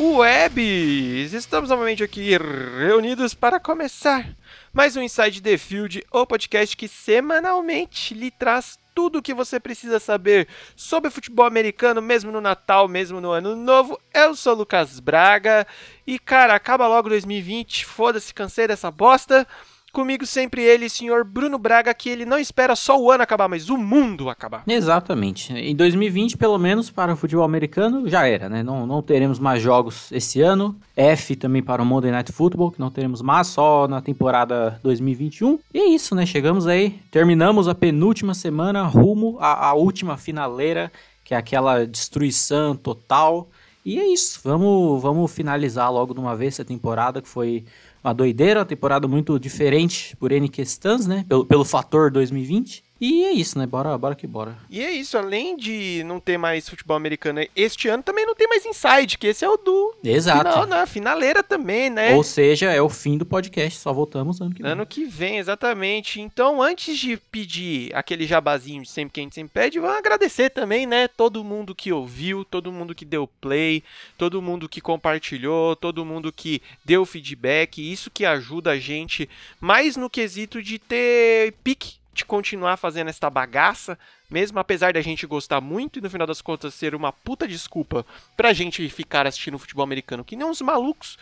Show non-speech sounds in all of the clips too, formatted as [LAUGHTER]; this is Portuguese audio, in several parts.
interwebs! Estamos novamente aqui reunidos para começar mais um Inside the Field, o podcast que semanalmente lhe traz tudo o que você precisa saber sobre futebol americano, mesmo no Natal, mesmo no Ano Novo. Eu sou Lucas Braga e, cara, acaba logo 2020, foda-se, cansei dessa bosta. Comigo sempre ele, senhor Bruno Braga, que ele não espera só o ano acabar, mas o mundo acabar. Exatamente. Em 2020, pelo menos para o futebol americano, já era, né? Não, não teremos mais jogos esse ano. F também para o Monday Night Football, que não teremos mais, só na temporada 2021. E é isso, né? Chegamos aí, terminamos a penúltima semana, rumo à, à última finaleira, que é aquela destruição total. E é isso, vamos, vamos finalizar logo de uma vez essa temporada que foi uma doideira, uma temporada muito diferente por N questões, né? Pelo, pelo fator 2020. E é isso, né? Bora, bora que bora. E é isso, além de não ter mais futebol americano este ano, também não tem mais Inside, que esse é o do Exato. final, né? Finaleira também, né? Ou seja, é o fim do podcast, só voltamos ano que vem. Ano que vem, exatamente. Então, antes de pedir aquele jabazinho de sempre que a gente sempre pede, vamos agradecer também, né? Todo mundo que ouviu, todo mundo que deu play, todo mundo que compartilhou, todo mundo que deu feedback. Isso que ajuda a gente mais no quesito de ter pique de continuar fazendo esta bagaça, mesmo apesar da gente gostar muito e no final das contas ser uma puta desculpa pra gente ficar assistindo futebol americano que nem uns malucos,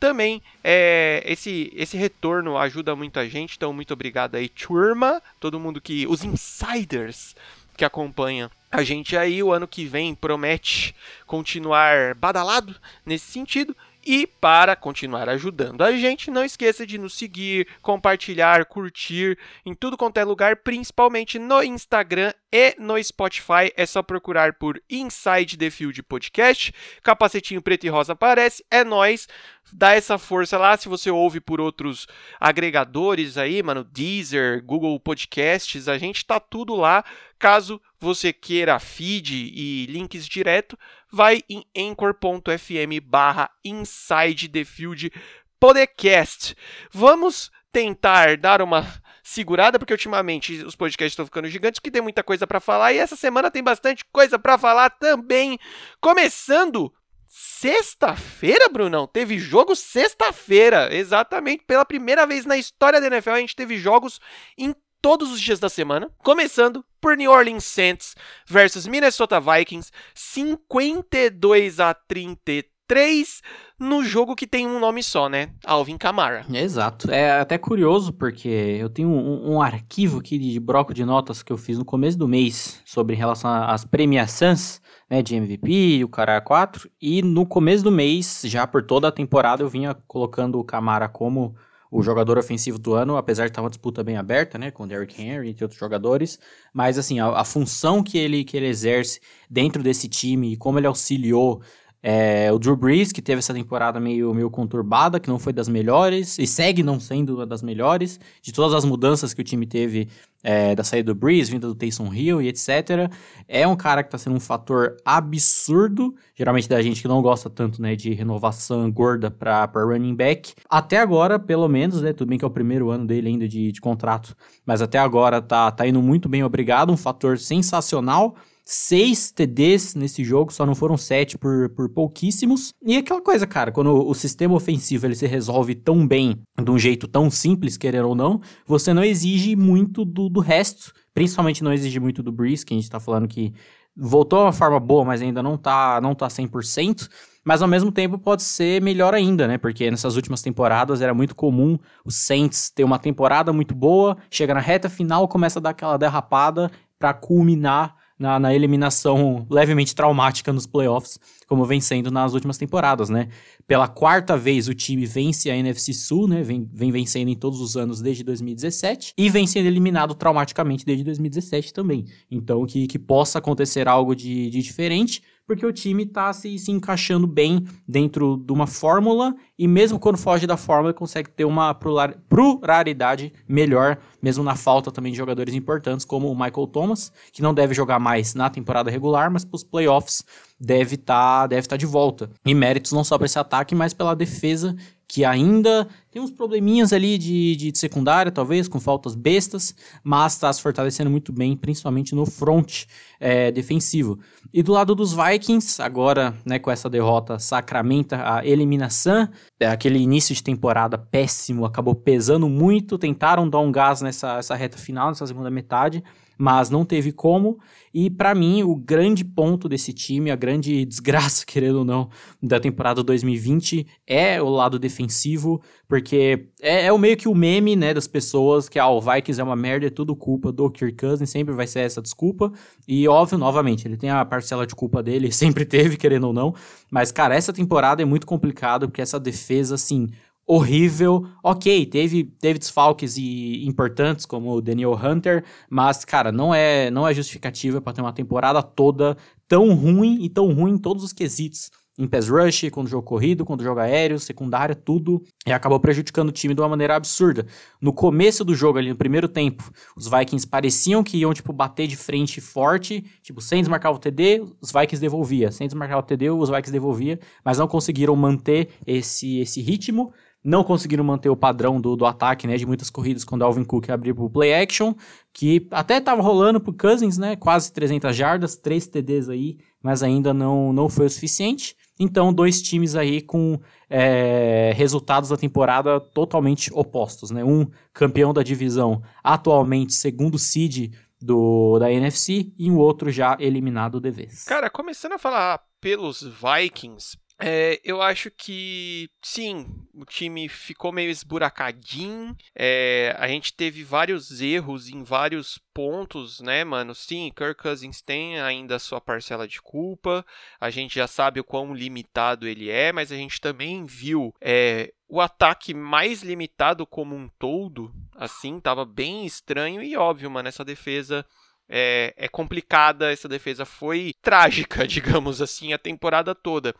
também é, esse, esse retorno ajuda muito a gente, então muito obrigado aí, turma, todo mundo que, os insiders que acompanham a gente aí, o ano que vem promete continuar badalado nesse sentido, e para continuar ajudando a gente, não esqueça de nos seguir, compartilhar, curtir em tudo quanto é lugar, principalmente no Instagram e no Spotify. É só procurar por Inside the Field Podcast. Capacetinho preto e rosa aparece. É nós. Dá essa força lá. Se você ouve por outros agregadores aí, mano, Deezer, Google Podcasts, a gente tá tudo lá. Caso você queira feed e links direto, vai em anchor.fm barra inside the field podcast. Vamos tentar dar uma segurada, porque ultimamente os podcasts estão ficando gigantes, que tem muita coisa para falar, e essa semana tem bastante coisa para falar também. Começando Sexta-feira, Brunão? Teve jogo sexta-feira. Exatamente. Pela primeira vez na história da NFL, a gente teve jogos em todos os dias da semana, começando por New Orleans Saints versus Minnesota Vikings, 52 a 33 no jogo que tem um nome só, né? Alvin Kamara. Exato. É até curioso porque eu tenho um, um arquivo aqui de bloco de notas que eu fiz no começo do mês sobre relação às premiações né, de MVP, o cara 4, e no começo do mês, já por toda a temporada, eu vinha colocando o Camara como o jogador ofensivo do ano, apesar de estar uma disputa bem aberta, né, com Derrick Henry e outros jogadores, mas assim, a, a, função que ele, que ele exerce dentro desse time e como ele auxiliou é, o Drew Brees, que teve essa temporada meio, meio conturbada, que não foi das melhores, e segue não sendo uma das melhores, de todas as mudanças que o time teve é, da saída do Brees, vinda do Taysom Hill e etc. É um cara que está sendo um fator absurdo, geralmente da gente que não gosta tanto né, de renovação gorda para running back. Até agora, pelo menos, né, tudo bem que é o primeiro ano dele ainda de, de contrato, mas até agora tá, tá indo muito bem, obrigado, um fator sensacional seis TDs nesse jogo, só não foram sete por, por pouquíssimos. E aquela coisa, cara, quando o sistema ofensivo ele se resolve tão bem, de um jeito tão simples, querer ou não, você não exige muito do, do resto. Principalmente não exige muito do Breeze, que a gente tá falando que voltou a uma forma boa, mas ainda não tá, não tá 100%. Mas ao mesmo tempo pode ser melhor ainda, né? Porque nessas últimas temporadas era muito comum o Saints ter uma temporada muito boa, chega na reta final, começa a dar aquela derrapada para culminar na, na, eliminação levemente traumática nos playoffs, como vem sendo nas últimas temporadas, né? Pela quarta vez o time vence a NFC Sul, né? Vem, vem vencendo em todos os anos desde 2017 e vem sendo eliminado traumaticamente desde 2017 também. Então que, que possa acontecer algo de, de diferente, porque o time está se, se encaixando bem dentro de uma fórmula e mesmo quando foge da fórmula consegue ter uma pluralidade melhor, mesmo na falta também de jogadores importantes como o Michael Thomas, que não deve jogar mais na temporada regular, mas para os playoffs deve estar tá, deve tá de volta. E méritos não só para esse ataque, mas pela defesa que ainda tem uns probleminhas ali de, de secundária, talvez, com faltas bestas, mas está se fortalecendo muito bem, principalmente no front é, defensivo. E do lado dos Vikings, agora, né, com essa derrota sacramenta a eliminação, é, aquele início de temporada péssimo, acabou pesando muito, tentaram dar um gás nessa essa reta final, nessa segunda metade, mas não teve como. E para mim, o grande ponto desse time, a grande [LAUGHS] desgraça, querendo ou não, da temporada 2020 é o lado defensivo, porque é, é o meio que o meme, né, das pessoas que, ah, o Vikings é uma merda, é tudo culpa do Kirk Cousins, sempre vai ser essa desculpa. E óbvio, novamente, ele tem a parcela de culpa dele, [LAUGHS] sempre teve, querendo ou não. Mas, cara, essa temporada é muito complicada, porque essa defesa, assim, horrível. Ok, teve, teve desfalques e importantes como o Daniel Hunter, mas cara, não é não é justificativa para ter uma temporada toda tão ruim e tão ruim em todos os quesitos. Em pass rush, quando jogo corrido, quando jogo aéreo, secundária, tudo. E acabou prejudicando o time de uma maneira absurda. No começo do jogo, ali no primeiro tempo, os Vikings pareciam que iam, tipo, bater de frente forte. Tipo, sem desmarcar o TD, os Vikings devolvia. Sem desmarcar o TD, os Vikings devolvia. Mas não conseguiram manter esse, esse ritmo não conseguiram manter o padrão do, do ataque, né, de muitas corridas quando Alvin Cook abriu pro play action, que até estava rolando pro Cousins, né, quase 300 jardas, 3 TDs aí, mas ainda não, não foi o suficiente. Então, dois times aí com é, resultados da temporada totalmente opostos, né, um campeão da divisão, atualmente segundo seed do, da NFC, e um outro já eliminado de vez. Cara, começando a falar pelos Vikings, é, eu acho que sim, o time ficou meio esburacadinho. É, a gente teve vários erros em vários pontos, né, mano? Sim, Kirk Cousins tem ainda a sua parcela de culpa. A gente já sabe o quão limitado ele é, mas a gente também viu é, o ataque mais limitado como um todo. Assim, tava bem estranho e óbvio, mano, essa defesa é, é, complicada, essa defesa foi trágica, [LAUGHS] digamos assim, a temporada toda.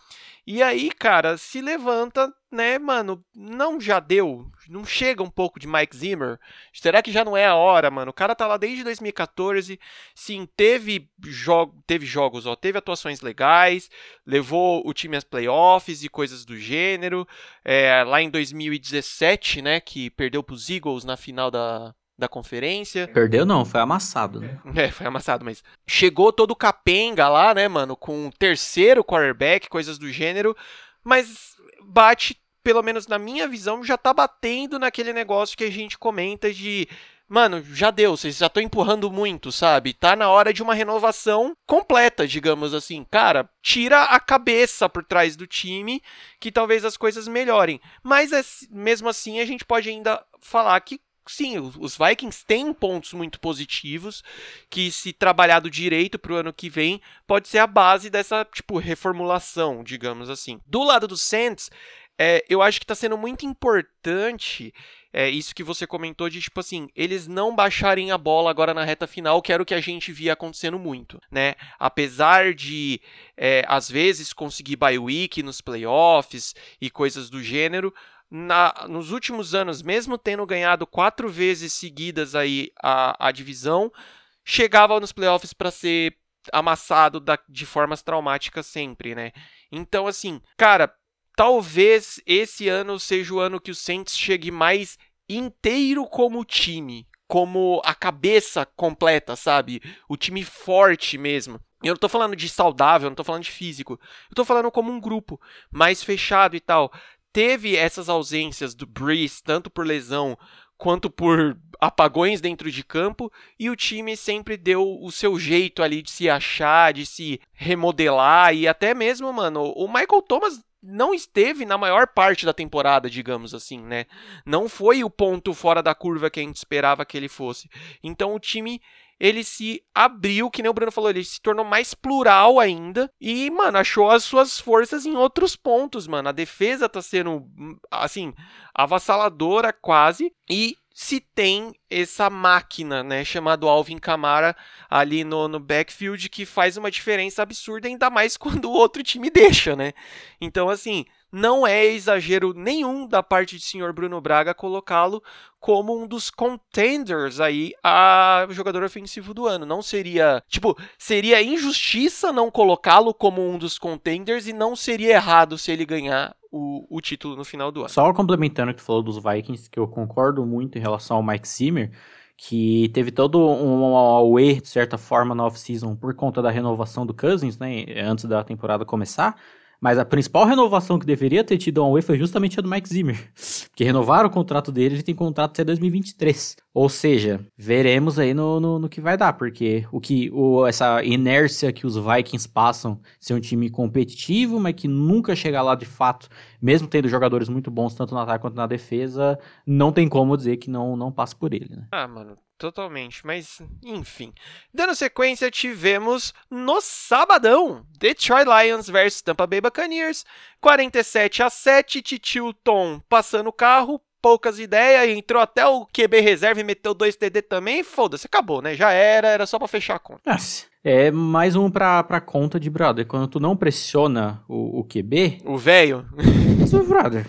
E aí, cara, se levanta, né, mano, não já deu, não chega um pouco de Mike Zimmer? Será que já não é a hora, mano? O cara tá lá desde 2014, sim, teve, jo teve jogos, ó, teve atuações legais, levou o time às playoffs e coisas do gênero, é, lá em 2017, né, que perdeu pros Eagles na final da, da conferência. Perdeu não, foi amassado, né? É, foi amassado, mas chegou todo capenga lá, né, mano, com o terceiro quarterback, coisas do gênero, mas bate, pelo menos na minha visão, já tá batendo naquele negócio que a gente comenta de Mano, já deu, vocês já estão empurrando muito, sabe? Tá na hora de uma renovação completa, digamos assim. Cara, tira a cabeça por trás do time, que talvez as coisas melhorem. Mas é, mesmo assim, a gente pode ainda falar que sim, os Vikings têm pontos muito positivos que, se trabalhado direito para o ano que vem, pode ser a base dessa tipo reformulação, digamos assim. Do lado do Saints, é, eu acho que está sendo muito importante é, isso que você comentou de tipo assim, eles não baixarem a bola agora na reta final, que era o que a gente via acontecendo muito, né? Apesar de é, às vezes conseguir bye week nos playoffs e coisas do gênero, na, nos últimos anos, mesmo tendo ganhado quatro vezes seguidas aí a, a divisão, chegava nos playoffs para ser amassado da, de formas traumáticas sempre, né? Então, assim, cara, talvez esse ano seja o ano que o Saints chegue mais inteiro como time, como a cabeça completa, sabe? O time forte mesmo. Eu não tô falando de saudável, não tô falando de físico. Eu tô falando como um grupo mais fechado e tal teve essas ausências do Breeze, tanto por lesão quanto por apagões dentro de campo, e o time sempre deu o seu jeito ali de se achar, de se remodelar, e até mesmo, mano, o Michael Thomas não esteve na maior parte da temporada, digamos assim, né? Não foi o ponto fora da curva que a gente esperava que ele fosse. Então o time ele se abriu, que nem o Bruno falou, ele se tornou mais plural ainda e, mano, achou as suas forças em outros pontos, mano. A defesa tá sendo, assim, avassaladora quase e se tem essa máquina, né, chamado Alvin Kamara ali no, no backfield que faz uma diferença absurda, ainda mais [LAUGHS] quando o outro time deixa, né? Então, assim, não é exagero nenhum da parte de senhor Bruno Braga colocá-lo como um dos contenders aí a jogador ofensivo do ano. Não seria, tipo, seria injustiça não colocá-lo como um dos contenders e não seria errado se ele ganhar o, o título no final do ano. Só complementando o que tu falou dos Vikings, que eu concordo muito em relação ao Mike Zimmer, que teve todo um away, de certa forma, na off-season por conta da renovação do Cousins, né, antes da temporada começar, mas a principal renovação que deveria ter tido a Away foi justamente a do Mike Zimmer. Porque renovaram o contrato dele, ele tem contrato até 2023. Ou seja, veremos aí no, no, no que vai dar, porque o que o, essa inércia que os Vikings passam, ser um time competitivo, mas que nunca chega lá de fato, mesmo tendo jogadores muito bons tanto no ataque quanto na defesa, não tem como dizer que não, não passa por ele, né? Ah, mano, totalmente, mas enfim. Dando sequência, tivemos no sabadão Detroit Lions versus Tampa Bay Buccaneers, 47 a 7, Titilton passando o carro, poucas ideias, entrou até o QB reserva e meteu dois TD também, foda-se, acabou, né? Já era, era só para fechar a conta. É mais um pra, pra conta de brother. Quando tu não pressiona o, o QB. O velho. brother.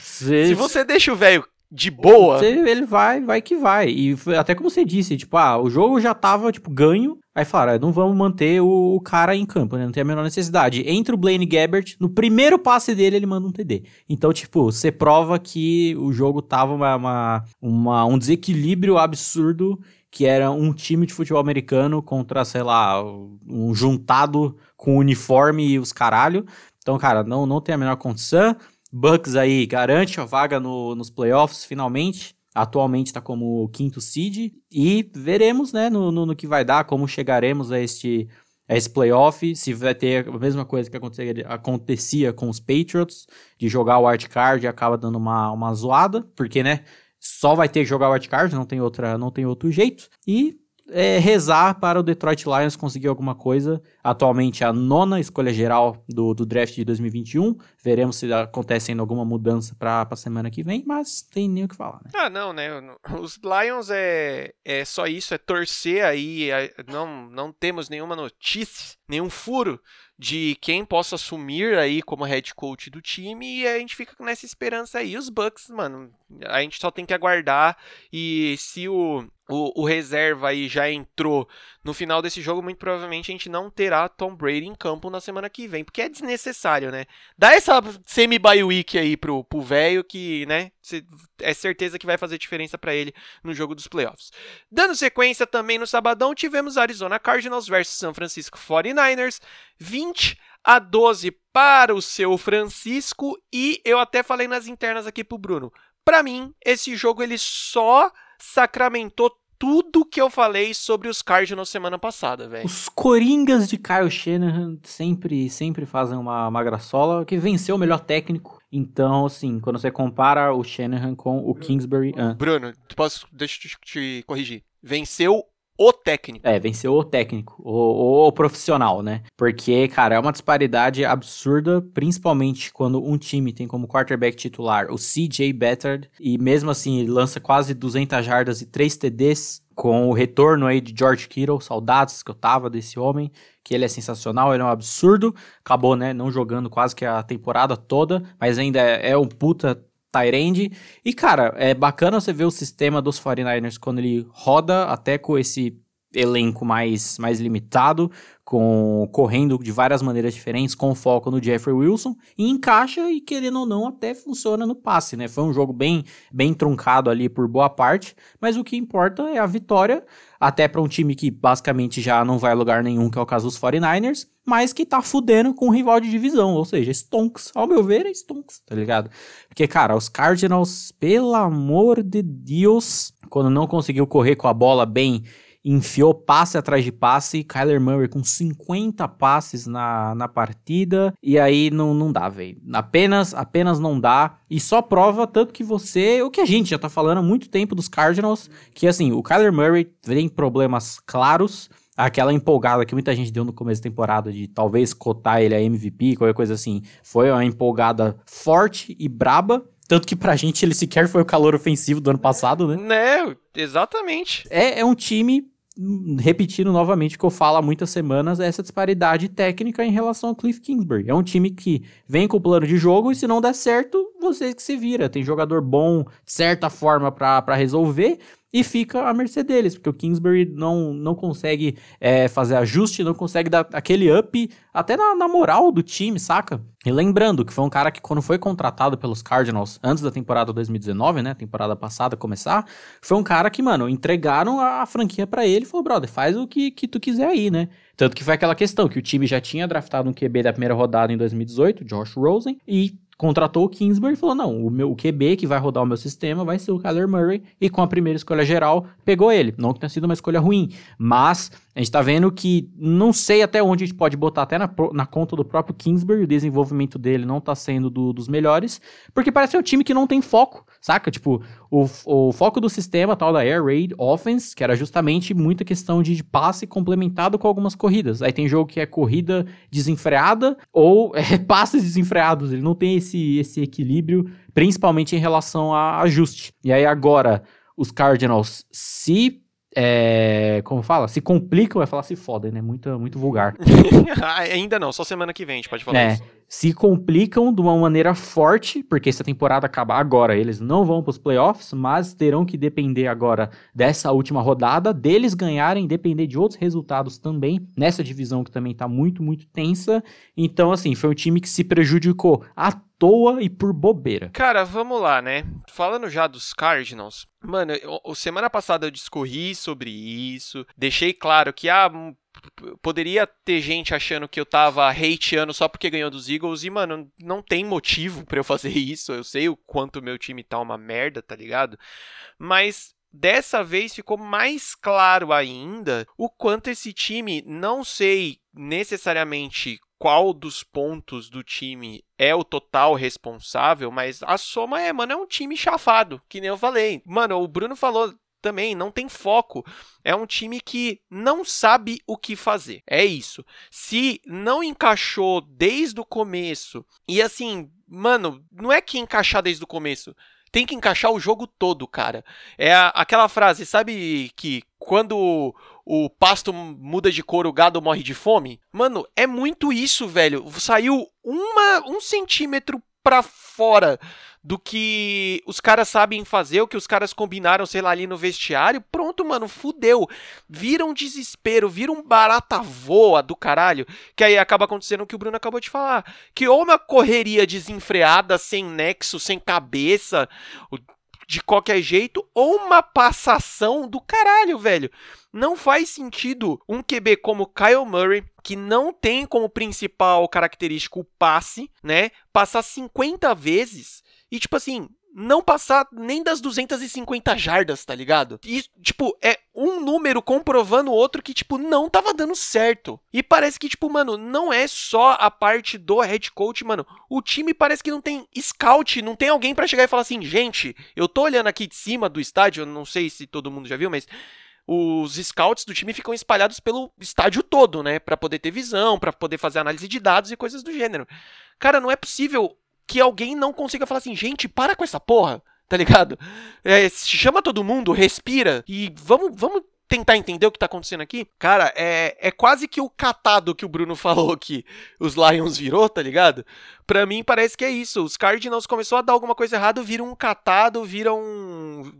Se você deixa o velho de boa. Você, ele vai, vai que vai. E até como você disse, tipo, ah, o jogo já tava, tipo, ganho. Aí falaram, ah, não vamos manter o, cara em campo, né? Não tem a menor necessidade. Entra o Blaine Gabbert, no primeiro passe dele, ele manda um TD. Então, tipo, você prova que o jogo tava uma, uma, uma, um desequilíbrio absurdo, que era um time de futebol americano contra, sei lá, um juntado com uniforme e os caralho. Então, cara, não, não tem a menor condição. Bucks aí garante a vaga no, nos playoffs finalmente. Atualmente está como quinto seed. E veremos né, no, no, no, que vai dar, como chegaremos a este, a esse playoff. Se vai ter a mesma coisa que acontecia, com os Patriots, de jogar o card e acaba dando uma, uma zoada, porque né, só vai ter que jogar o card, não tem, outra, não tem outro jeito. E é, rezar para o Detroit Lions conseguir alguma coisa. Atualmente a nona escolha geral do, do draft de 2021. Veremos se acontece ainda alguma mudança para a semana que vem, mas tem nem o que falar. Né? Ah, não, né? Os Lions é, é só isso, é torcer aí. É, não, não temos nenhuma notícia, nenhum furo de quem possa assumir aí como head coach do time e a gente fica nessa esperança aí. Os Bucks, mano, a gente só tem que aguardar e se o o, o, reserva aí já entrou no final desse jogo, muito provavelmente a gente não terá Tom Brady em campo na semana que vem, porque é desnecessário, né? Dá essa semi-bye week aí pro velho que, né, é certeza que vai fazer diferença para ele no jogo dos playoffs. Dando sequência também no sabadão, tivemos Arizona Cardinals versus San Francisco 49ers, 20 a 12 para o seu Francisco e eu até falei nas internas aqui pro Bruno. Para mim, esse jogo ele só sacramentou tudo que eu falei sobre os Cardinals semana passada, velho. Os Coringas de Kyle Shanahan sempre, sempre fazem uma, uma graçola, que venceu o melhor técnico. Então, assim, quando você compara o Shanahan com o Kingsbury... Ah. Bruno, posso, deixa eu te, te corrigir. Venceu o técnico. É, venceu o técnico, o, o, profissional, né? Porque, cara, é uma disparidade absurda, principalmente quando um time tem como quarterback titular o CJ Beathard, e mesmo assim ele lança quase 200 jardas e 3 TDs, com o retorno aí de George Kittle, saudades que eu tava desse homem, que ele é sensacional, ele é um absurdo, acabou, né, não jogando quase que a temporada toda, mas ainda é, é um puta Tyrande. E, cara, é bacana você ver o sistema dos 49ers quando ele roda até com esse elenco mais, mais limitado, com correndo de várias maneiras diferentes, com foco no Jeffrey Wilson, e encaixa e querendo ou não até funciona no passe, né? Foi um jogo bem bem truncado ali por boa parte, mas o que importa é a vitória, até para um time que basicamente já não vai a lugar nenhum, que é o caso dos 49ers, mas que tá fudendo com o rival de divisão, ou seja, Stonks. Ao meu ver, é Stonks, tá ligado? Porque, cara, os Cardinals, pelo amor de Deus, quando não conseguiu correr com a bola bem, enfiou passe atrás de passe, Kyler Murray com 50 passes na, na partida, e aí não, não dá, velho. Apenas, apenas não dá, e só prova tanto que você, o que a gente já tá falando há muito tempo dos Cardinals, que assim, o Kyler Murray tem problemas claros, aquela empolgada que muita gente deu no começo da temporada de talvez cotar ele a MVP, qualquer coisa assim, foi uma empolgada forte e braba. Tanto que pra gente ele sequer foi o calor ofensivo do ano passado, né? Né, exatamente. É, é um time repetindo novamente o que eu falo há muitas semanas, essa disparidade técnica em relação ao Cliff Kingsbury. É um time que vem com o plano de jogo e se não der certo, vocês que se vira. Tem jogador bom, de certa forma, para resolver e fica à mercê deles, porque o Kingsbury não, não consegue é, fazer ajuste, não consegue dar aquele up até na, na, moral do time, saca? E lembrando que foi um cara que quando foi contratado pelos Cardinals antes da temporada 2019, né, temporada passada começar, foi um cara que, mano, entregaram a, franquia para ele e falou, brother, faz o que, que tu quiser aí, né? Tanto que foi aquela questão que o time já tinha draftado um QB da primeira rodada em 2018, Josh Rosen, e contratou o Kingsbury e falou: não, o meu o QB que vai rodar o meu sistema vai ser o Kyler Murray, e com a primeira escolha geral, pegou ele. Não que tenha sido uma escolha ruim, mas a gente tá vendo que não sei até onde a gente pode botar até na, na conta do próprio Kingsbury, o desenvolvimento dele não tá sendo do, dos melhores, porque parece um time que não tem foco, saca? Tipo, o, o foco do sistema tal da Air Raid Offense, que era justamente muita questão de passe complementado com algumas corridas. Aí tem jogo que é corrida desenfreada ou [LAUGHS] é, passes desenfreados, ele não tem esse, esse equilíbrio, principalmente em relação a ajuste. E aí agora os Cardinals se é, como fala? Se complicam, vai falar se fodem, né? Muito, muito vulgar. [LAUGHS] Ainda não, só semana que vem a gente pode falar é, isso. Se complicam de uma maneira forte, porque essa temporada acaba agora, eles não vão para os playoffs, mas terão que depender agora dessa última rodada, deles ganharem, depender de outros resultados também, nessa divisão que também está muito, muito tensa. Então, assim, foi um time que se prejudicou a toa e por bobeira. Cara, vamos lá, né? Falando já dos Cardinals, mano, eu, semana passada eu discorri sobre isso, deixei claro que ah, poderia ter gente achando que eu tava hateando só porque ganhou dos Eagles e, mano, não tem motivo para eu fazer [LAUGHS] isso. Eu sei o quanto meu time tá uma merda, tá ligado? Mas dessa vez ficou mais claro ainda o quanto esse time, não sei necessariamente qual dos pontos do time é o total responsável, mas a soma é, mano, é um time chafado, que nem eu falei. Mano, o Bruno falou também, não tem foco. É um time que não sabe o que fazer. É isso. Se não encaixou desde o começo, e assim, mano, não é que encaixar desde o começo tem que encaixar o jogo todo, cara. É aquela frase, sabe que quando o pasto muda de cor, o gado morre de fome? Mano, é muito isso, velho. Saiu uma, um centímetro pra fora do que os caras sabem fazer, o que os caras combinaram, sei lá, ali no vestiário, pronto, mano, fudeu. Vira um desespero, vira um barata voa do caralho, que aí acaba acontecendo o que o Bruno acabou de falar. Que ou uma correria desenfreada, sem nexo, sem cabeça, de qualquer jeito, ou uma passação do caralho, velho. Não faz sentido um QB como Kyle Murray, que não tem como principal característica o passe, né? Passar 50 vezes e, tipo assim, não passar nem das 250 jardas, tá ligado? E, tipo, é um número comprovando o outro que, tipo, não tava dando certo. E parece que, tipo, mano, não é só a parte do head coach, mano. O time parece que não tem scout, não tem alguém para chegar e falar assim, gente, eu tô olhando aqui de cima do estádio, não sei se todo mundo já viu, mas os scouts do time ficam espalhados pelo estádio todo, né, para poder ter visão, para poder fazer análise de dados e coisas do gênero. Cara, não é possível que alguém não consiga falar assim, gente, para com essa porra, tá ligado? É, chama todo mundo, respira e vamos, vamos tentar entender o que tá acontecendo aqui. Cara, é, é quase que o catado que o Bruno [LAUGHS] falou que os Lions virou, tá ligado? Pra mim parece que é isso. Os Cardinals começou a dar alguma coisa errada, viram um catado, viram um...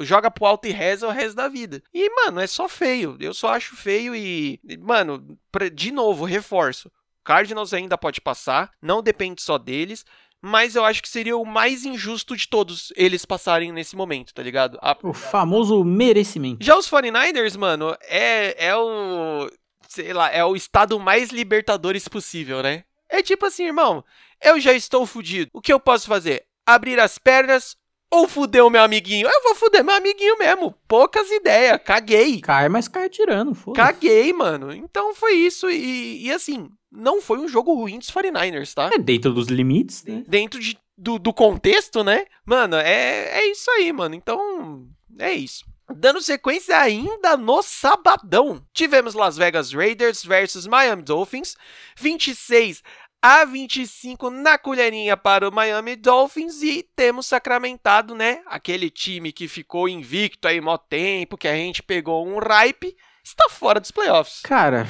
joga pro alto e reza o resto da vida. E, mano, é só feio. Eu só acho feio e, mano, de novo, reforço. Cardinals ainda pode passar, não depende só deles mas eu acho que seria o mais injusto de todos eles passarem nesse momento, tá ligado? A... O famoso merecimento. Já os 49ers, mano, é, é o. Sei lá, é o estado mais libertadores possível, né? É tipo assim, irmão, eu já estou fudido. O que eu posso fazer? Abrir as pernas ou fuder o meu amiguinho? Eu vou fuder meu amiguinho mesmo. Poucas ideias, caguei. Cai, mas cai tirando, foda Caguei, mano. Então foi isso. E, e assim, não foi um jogo ruim dos 49ers, tá? É dentro dos limites, né? Dentro de, do, do contexto, né? Mano, é, é isso aí, mano. Então, é isso. Dando sequência ainda no sabadão, tivemos Las Vegas Raiders versus Miami Dolphins, 26 a 25 na colherinha para o Miami Dolphins e temos sacramentado, né? Aquele time que ficou invicto aí mó tempo, que a gente pegou um ripe, está fora dos playoffs. Cara,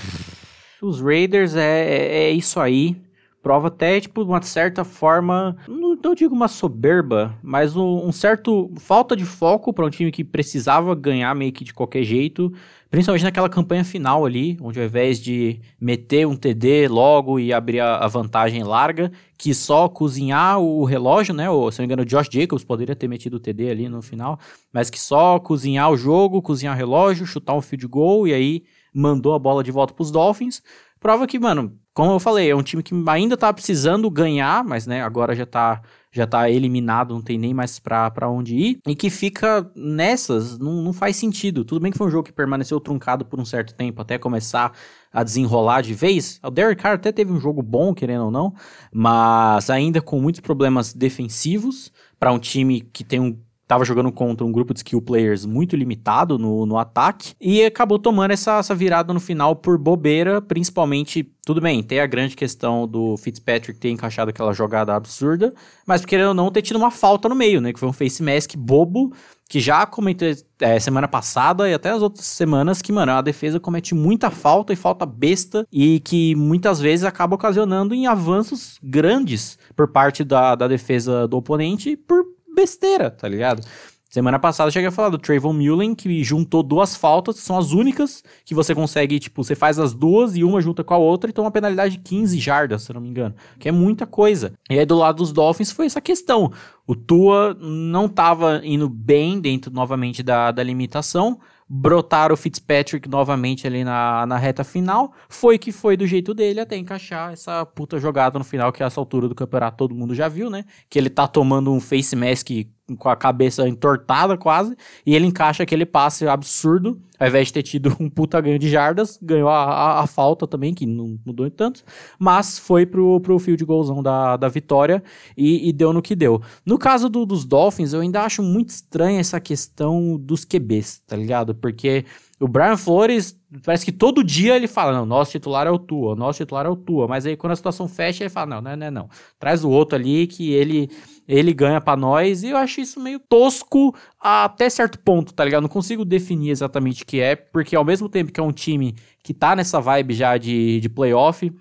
os Raiders é, é, é isso aí. Prova até, tipo, uma certa forma, não, não digo uma soberba, mas um, um certo falta de foco para um time que precisava ganhar meio que de qualquer jeito. Principalmente naquela campanha final ali, onde ao invés de meter um TD logo e abrir a, a vantagem larga, que só cozinhar o relógio, né? Ou, se não me engano, o Josh Jacobs poderia ter metido o TD ali no final, mas que só cozinhar o jogo, cozinhar o relógio, chutar um field goal e aí mandou a bola de volta para os Dolphins. Prova que, mano, como eu falei, é um time que ainda tá precisando ganhar, mas né, agora já tá já tá eliminado, não tem nem mais pra, pra onde ir, e que fica nessas, não, não faz sentido. Tudo bem que foi um jogo que permaneceu truncado por um certo tempo, até começar a desenrolar de vez. O Derek Carr até teve um jogo bom, querendo ou não, mas ainda com muitos problemas defensivos, para um time que tem um estava jogando contra um grupo de skill players muito limitado no, no ataque e acabou tomando essa, essa virada no final por bobeira, principalmente, tudo bem, tem a grande questão do Fitzpatrick ter encaixado aquela jogada absurda, mas querendo ou não ter tido uma falta no meio, né, que foi um face mask bobo, que já comentei é, semana passada e até as outras semanas que, mano, a defesa comete muita falta e falta besta e que muitas vezes acaba ocasionando em avanços grandes por parte da, da defesa do oponente por besteira, tá ligado? Semana passada eu cheguei a falar do Trayvon Mullen, que juntou duas faltas, são as únicas que você consegue, tipo, você faz as duas e uma junta com a outra, então uma penalidade de 15 jardas, se não me engano, que é muita coisa. E aí do lado dos Dolphins foi essa questão. O Tua não tava indo bem dentro novamente da, da limitação, brotar o Fitzpatrick novamente ali na, na reta final. Foi que foi do jeito dele até encaixar essa puta jogada no final, que a essa altura do campeonato todo mundo já viu, né? Que ele tá tomando um face mask com a cabeça entortada quase, e ele encaixa aquele passe absurdo, ao invés de ter tido [LAUGHS] um puta ganho de jardas, ganhou a, a, a falta também, que não mudou em tanto, mas foi pro, pro field goalzão da, da vitória e, e deu no que deu. No caso do, dos Dolphins, eu ainda acho muito estranha essa questão dos QBs, tá ligado? Porque o Brian Flores, parece que todo dia ele fala, não, nosso titular é o Tua, nosso titular é o Tua, mas aí quando a situação fecha, ele fala, não, não, não, não, traz o outro ali que ele ele ganha para nós, e eu acho isso meio tosco até certo ponto, tá ligado? Não consigo definir exatamente o que é, porque ao mesmo tempo que é um time que tá nessa vibe já de, de playoff,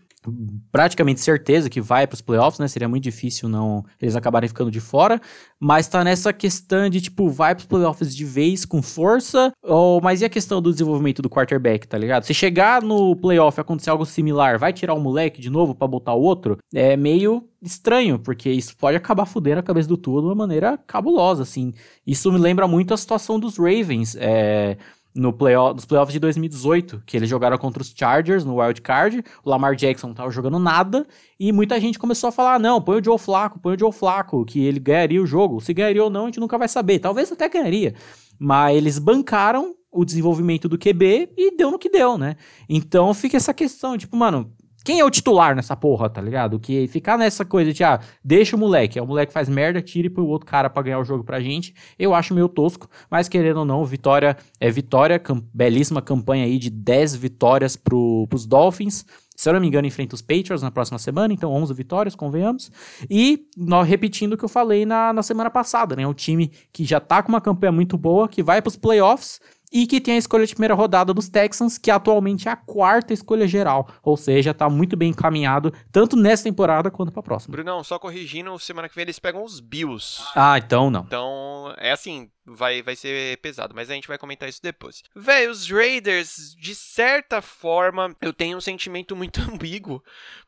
praticamente certeza que vai para os playoffs, né? Seria muito difícil não eles acabarem ficando de fora, mas tá nessa questão de tipo vai para os playoffs de vez com força, ou mas e a questão do desenvolvimento do quarterback, tá ligado? Se chegar no playoff e acontecer algo similar, vai tirar o moleque de novo para botar o outro? É meio estranho, porque isso pode acabar fudendo a cabeça do tudo de uma maneira cabulosa, assim. Isso me lembra muito a situação dos Ravens, é no playoff, nos playoffs de 2018, que eles jogaram contra os Chargers no Wild Card, o Lamar Jackson não tava jogando nada, e muita gente começou a falar, não, põe o Joe Flaco, põe o Joe Flaco, que ele ganharia o jogo. Se ganharia ou não, a gente nunca vai saber. Talvez até ganharia. Mas eles bancaram o desenvolvimento do QB e deu no que deu, né? Então fica essa questão, tipo, mano, quem é o titular nessa porra, tá ligado? Que ficar nessa coisa de, ah, deixa o moleque, é o moleque faz merda, tira põe o outro cara pra ganhar o jogo pra gente, eu acho meio tosco, mas querendo ou não, vitória é vitória, cam belíssima campanha aí de 10 vitórias pro, pros Dolphins, se eu não me engano, enfrenta os Patriots na próxima semana, então 11 vitórias, convenhamos. E nós, repetindo o que eu falei na, na semana passada, né? Um time que já tá com uma campanha muito boa, que vai pros playoffs e que tem a escolha de primeira rodada dos Texans, que atualmente é a quarta escolha geral, ou seja, tá muito bem encaminhado, tanto nessa temporada quanto pra próxima. Brunão, só corrigindo, semana que vem eles pegam os Bills. Ah, então não. Então, é assim, vai, vai ser pesado, mas a gente vai comentar isso depois. Véi, os Raiders, de certa forma, eu tenho um sentimento muito [LAUGHS] ambíguo,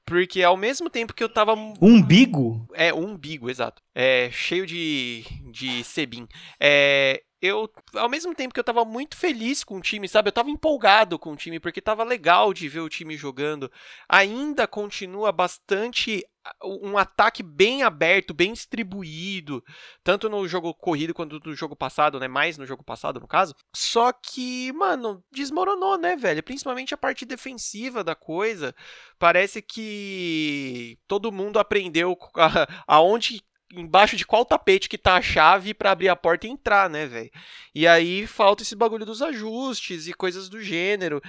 porque ao mesmo tempo que eu tava... Umbigo? É, umbigo, exato. É, cheio de, de sebim. É, eu, ao mesmo tempo que eu tava muito feliz com o time, sabe? Eu tava empolgado com o time, porque tava legal de ver o time jogando. Ainda continua bastante um ataque bem aberto, bem distribuído, tanto no jogo corrido quanto no jogo passado, né? Mais no jogo passado, no caso. Só que, mano, desmoronou, né, velho? Principalmente a parte defensiva da coisa. Parece que todo mundo aprendeu [LAUGHS] aonde embaixo de qual tapete que tá a chave para abrir a porta e entrar, né, velho? E aí falta esse bagulho dos ajustes e coisas do gênero.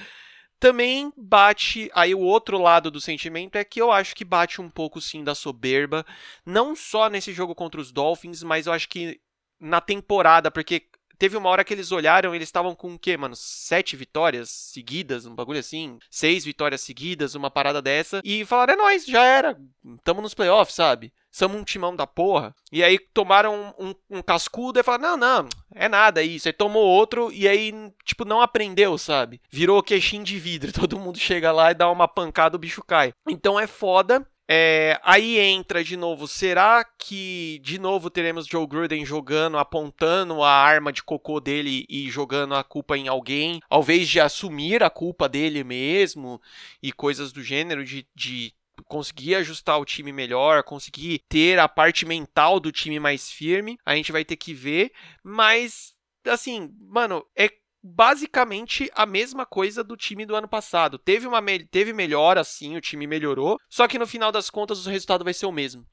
também bate. Aí o outro lado do sentimento é que eu acho que bate um pouco sim da soberba. Não só nesse jogo contra os Dolphins, mas eu acho que na temporada, porque teve uma hora que eles olharam, eles estavam com o quê, mano? Sete vitórias seguidas, um bagulho assim. Seis vitórias seguidas, uma parada dessa. E falaram, é nóis, já era. Tamo nos playoffs, sabe? Somos um timão da porra. E aí tomaram um, um, um cascudo e falaram, não, não, é nada isso. Aí tomou outro e aí, tipo, não aprendeu, sabe? Virou queixinho de vidro. [LAUGHS] Todo mundo chega lá e dá uma pancada, o bicho cai. Então é foda. É, aí entra de novo, será que de novo teremos Joe Gruden jogando, apontando a arma de cocô dele e jogando a culpa em alguém, ao invés de assumir a culpa dele mesmo e coisas do gênero, de, de conseguir ajustar o time melhor, conseguir ter a parte mental do time mais firme, a gente vai ter que ver, mas assim, mano, é basicamente a mesma coisa do time do ano passado. Teve uma teve melhora sim, o time melhorou, só que no final das contas o resultado vai ser o mesmo.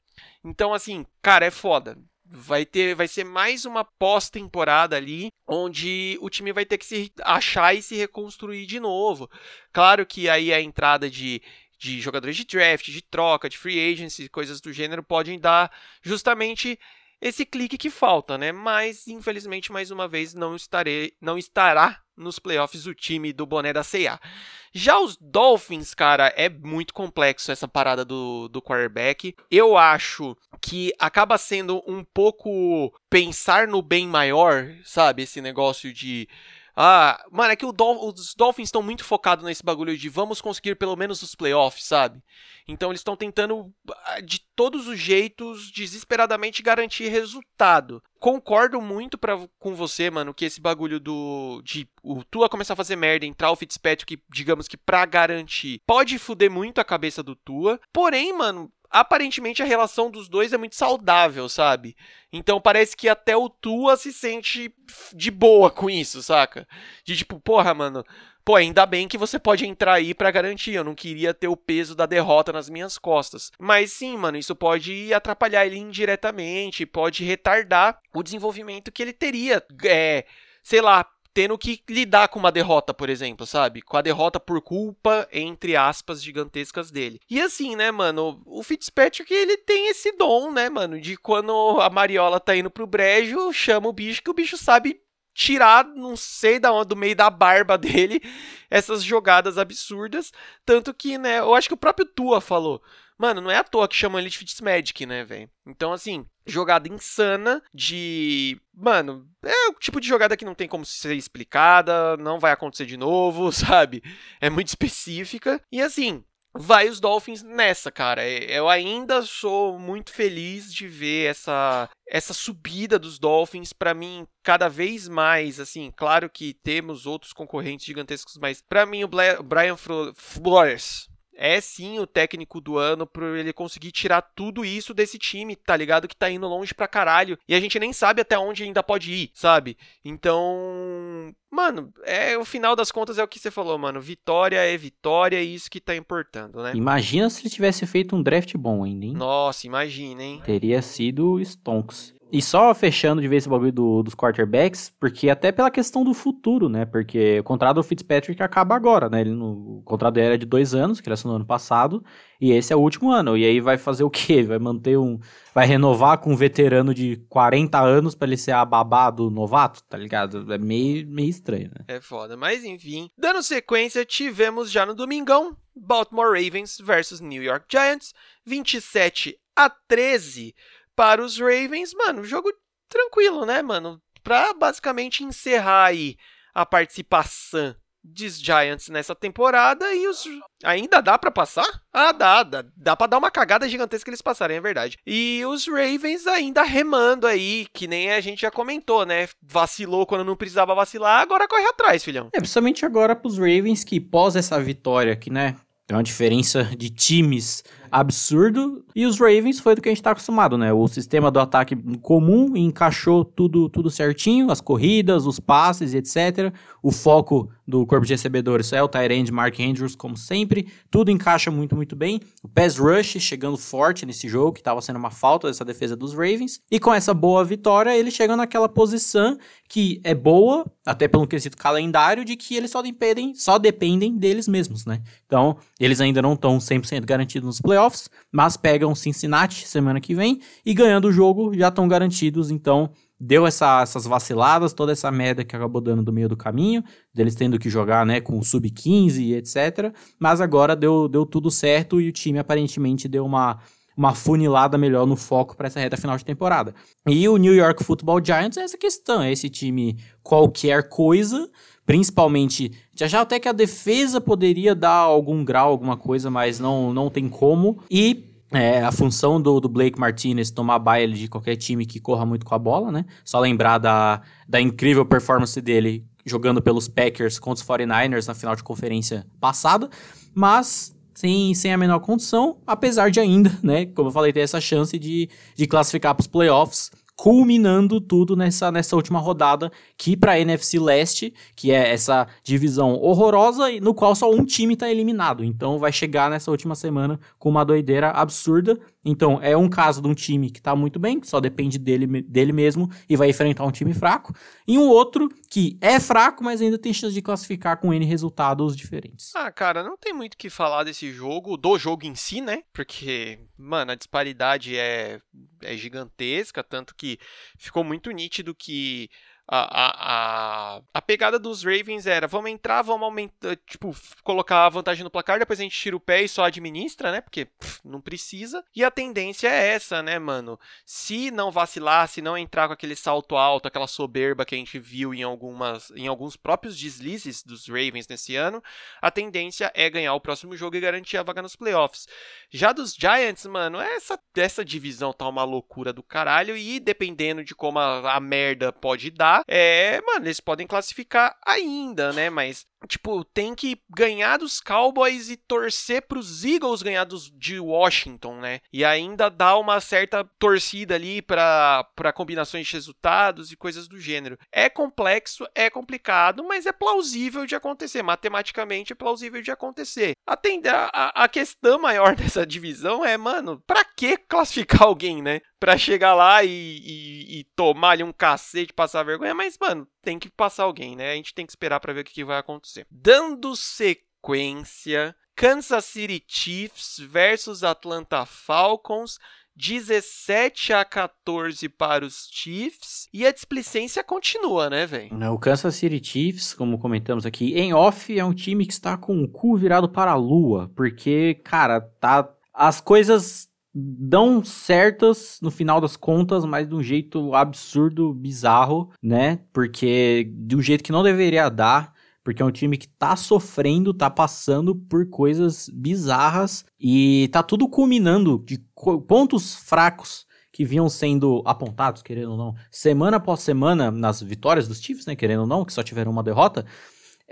Então assim, cara, é foda. Vai ter, vai ser mais uma pós-temporada ali, onde o time vai ter que se achar e se reconstruir de novo. Claro que aí a entrada de de jogadores de draft, de troca, de free agency, coisas do gênero podem dar justamente esse clique que falta, né? Mas infelizmente mais uma vez não estarei, não estará nos playoffs o time do boné da CA. Já os Dolphins, cara, é muito complexo essa parada do, do quarterback. Eu acho que acaba sendo um pouco pensar no bem maior, sabe? Esse negócio de ah, mano, é que Dol os Dolphins estão muito focados nesse bagulho de vamos conseguir pelo menos os playoffs, sabe? Então eles estão tentando ah, de todos os jeitos desesperadamente garantir resultado. Concordo muito pra, com você, mano, que esse bagulho do de o Tua começar a fazer merda, entrar o Fitzpatrick, digamos que pra garantir, pode fuder muito a cabeça do Tua. Porém, mano, aparentemente a relação dos dois é muito saudável, sabe? Então parece que até o Tua se sente de boa com isso, saca? De tipo, porra, mano, pô, ainda bem que você pode entrar aí para garantir. Eu não queria ter o peso da derrota nas minhas costas. Mas sim, mano, isso pode atrapalhar ele indiretamente, pode retardar o desenvolvimento que ele teria, é, sei lá, tendo que lidar com uma derrota, por exemplo, sabe? Com a derrota por culpa, entre aspas, gigantescas dele. E assim, né, mano, o Fitzpatrick, ele tem esse dom, né, mano, de quando a Mariola tá indo pro brejo, chama o bicho, que o bicho sabe tirar, não sei da onde, do meio da barba [LAUGHS] dele, essas jogadas absurdas. Tanto que, né, eu acho que o próprio Tua falou. Mano, não é à toa que chamam ele de Fitzmagic, né, velho? Então, assim, jogada insana de. Mano, é o tipo de jogada que não tem como ser explicada, não vai acontecer de novo, [LAUGHS] sabe? É muito específica. E assim, vai os Dolphins nessa, cara. É, eu ainda sou muito feliz de ver essa essa subida dos Dolphins para mim cada vez mais, assim, claro que temos outros concorrentes gigantescos, mas para mim o Brian Flores é sim o técnico do ano para ele conseguir tirar tudo isso desse time, tá ligado? Que tá indo longe pra caralho. E a gente nem sabe até onde ainda pode ir, sabe? Então, mano, é o final das contas é o que você falou, mano. Vitória é vitória e isso que tá importando, né? Imagina se ele tivesse feito um draft bom ainda, hein? Nossa, imagina, hein? Teria sido Stonks. E só fechando de vez esse bagulho do, dos quarterbacks, porque até pela questão do futuro, né? Porque o contrato do Fitzpatrick acaba agora, né? Ele, no, o contrato dele era de dois anos, que ele assinou ano passado, e esse é o último ano. E aí vai fazer o quê? Vai manter um. Vai renovar com um veterano de 40 anos para ele ser a babá do novato, tá ligado? É meio, meio estranho, né? É foda. Mas enfim. Dando sequência, tivemos já no domingão Baltimore Ravens versus New York Giants, 27 a 13 para os Ravens, mano, jogo tranquilo, né, mano? Pra basicamente encerrar aí a participação dos Giants nessa temporada e os ainda dá para passar? Ah, dá, dá, dá para dar uma cagada gigantesca que eles passarem, é verdade. E os Ravens ainda remando aí, que nem a gente já comentou, né? Vacilou quando não precisava vacilar, agora corre atrás, filhão. É, principalmente agora pros Ravens que pós essa vitória aqui, né? Tem uma diferença de times absurdo. E os Ravens foi do que a gente tá acostumado, né? O sistema do ataque comum encaixou tudo, tudo certinho, as corridas, os passes etc. O foco do corpo de recebedores é o Tyrande Mark Andrews, como sempre. Tudo encaixa muito, muito bem. O pass rush chegando forte nesse jogo, que estava sendo uma falta dessa defesa dos Ravens. E com essa boa vitória, ele chega naquela posição que é boa, até pelo quesito calendário, de que eles só dependem, só dependem deles mesmos, né? Então, eles ainda não estão 100% garantidos nos playoffs, mas pegam Cincinnati semana que vem e ganhando o jogo já estão garantidos, então deu essa, essas vaciladas, toda essa merda que acabou dando do meio do caminho, deles tendo que jogar, né, com sub-15 e etc. Mas agora deu, deu tudo certo e o time aparentemente deu uma, uma funilada melhor no foco para essa reta final de temporada. E o New York Football Giants é essa questão, é esse time qualquer coisa, principalmente, já já até que a defesa poderia dar algum grau, alguma coisa, mas não, não tem como. E é, a função do, do Blake Martinez tomar baile de qualquer time que corra muito com a bola, né? Só lembrar da, da incrível performance dele jogando pelos Packers contra os 49ers na final de conferência passada, mas sem, sem a menor condição, apesar de ainda, né, como eu falei, ter essa chance de, de classificar para os playoffs culminando tudo nessa, nessa última rodada, que para a NFC Leste, que é essa divisão horrorosa, no qual só um time está eliminado. Então vai chegar nessa última semana com uma doideira absurda. Então é um caso de um time que está muito bem, que só depende dele, dele mesmo e vai enfrentar um time fraco, e um outro que é fraco, mas ainda tem chance de classificar com N resultados diferentes. Ah, cara, não tem muito o que falar desse jogo, do jogo em si, né? Porque, mano, a disparidade é, é gigantesca, tanto que ficou muito nítido que a, a, a, pegada dos Ravens era: vamos entrar, vamos aumentar, tipo, colocar a vantagem no placar, depois a gente tira o pé e só administra, né? Porque pff, não precisa. E a tendência é essa, né, mano? Se não vacilar, se não entrar com aquele salto alto, aquela soberba que a gente viu em, algumas, em alguns próprios deslizes dos Ravens nesse ano, a tendência é ganhar o próximo jogo e garantir a vaga nos playoffs. Já dos Giants, mano, essa, essa divisão tá uma loucura do caralho e dependendo de como a, a merda pode dar é, mano, eles podem classificar ainda, né? Mas tipo, tem que ganhar dos Cowboys e torcer pros Eagles ganhar dos, de Washington, né? E ainda dar uma certa torcida ali para combinações de resultados e coisas do gênero. É complexo, é complicado, mas é plausível de acontecer. Matematicamente é plausível de acontecer. A, a, a questão [LAUGHS] maior dessa divisão é, mano, pra que classificar alguém, né? Pra chegar lá e, e, e tomar ali um cacete, passar vergonha, mas, mano, tem que passar alguém, né? A gente tem que esperar para ver o que, que vai acontecer. Dando sequência, Kansas City Chiefs versus Atlanta Falcons. 17 a 14 para os Chiefs e a displicência continua, né, velho? O Kansas City Chiefs, como comentamos aqui, em off é um time que está com o cu virado para a lua, porque, cara, tá as coisas dão certas no final das contas, mas de um jeito absurdo, bizarro, né? Porque de um jeito que não deveria dar, porque é um time que tá sofrendo, tá passando por coisas bizarras e tá tudo culminando de pontos fracos que vinham sendo apontados, querendo ou não, semana após semana nas vitórias dos Chiefs, né, querendo ou não, que só tiveram uma derrota,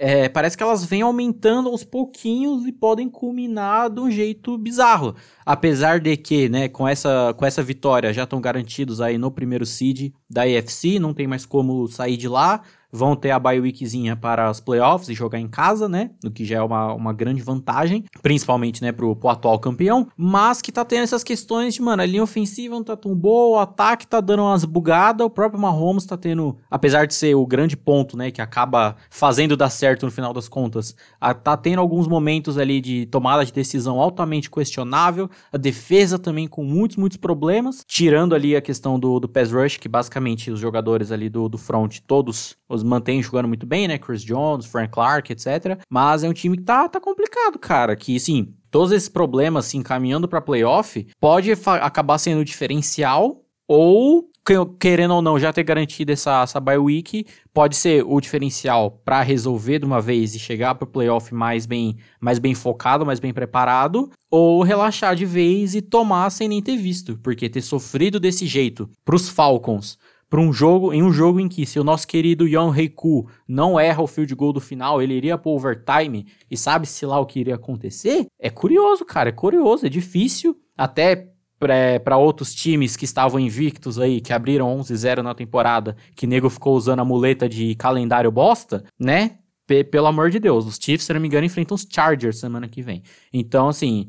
é, parece que elas vêm aumentando aos pouquinhos e podem culminar de um jeito bizarro. Apesar de que, né, com essa, com essa vitória já estão garantidos aí no primeiro seed da AFC, não tem mais como sair de lá vão ter a bye weekzinha para os playoffs e jogar em casa, né? O que já é uma, uma grande vantagem, principalmente, né, pro, pro atual campeão, mas que tá tendo essas questões de, mano, a linha ofensiva não tá tão boa, o ataque tá dando umas bugadas, o próprio Mahomes tá tendo, apesar de ser o grande ponto, né, que acaba fazendo dar certo no final das contas, a, tá tendo alguns momentos ali de tomada de decisão altamente questionável, a defesa também com muitos, muitos problemas, tirando ali a questão do, do pass rush, que basicamente os jogadores ali do, do front, todos os mantém jogando muito bem, né? Chris Jones, Frank Clark, etc. Mas é um time que tá, tá complicado, cara. Que, sim, todos esses problemas, assim, caminhando para playoff, pode acabar sendo diferencial ou querendo ou não já ter garantido essa, essa bye week, pode ser o diferencial para resolver de uma vez e chegar para o playoff mais bem, mais bem focado, mais bem preparado, ou relaxar de vez e tomar sem nem ter visto, porque ter sofrido desse jeito para os Falcons para um jogo, em um jogo em que se o nosso querido Young Heiku não erra o field goal do final, ele iria pro overtime e sabe-se lá o que iria acontecer? É curioso, cara, é curioso, é difícil, até para outros times que estavam invictos aí, que abriram 11-0 na temporada, que nego ficou usando a muleta de calendário bosta, né? P pelo amor de Deus, os Chiefs, se não me engano, enfrentam os Chargers semana que vem. Então, assim,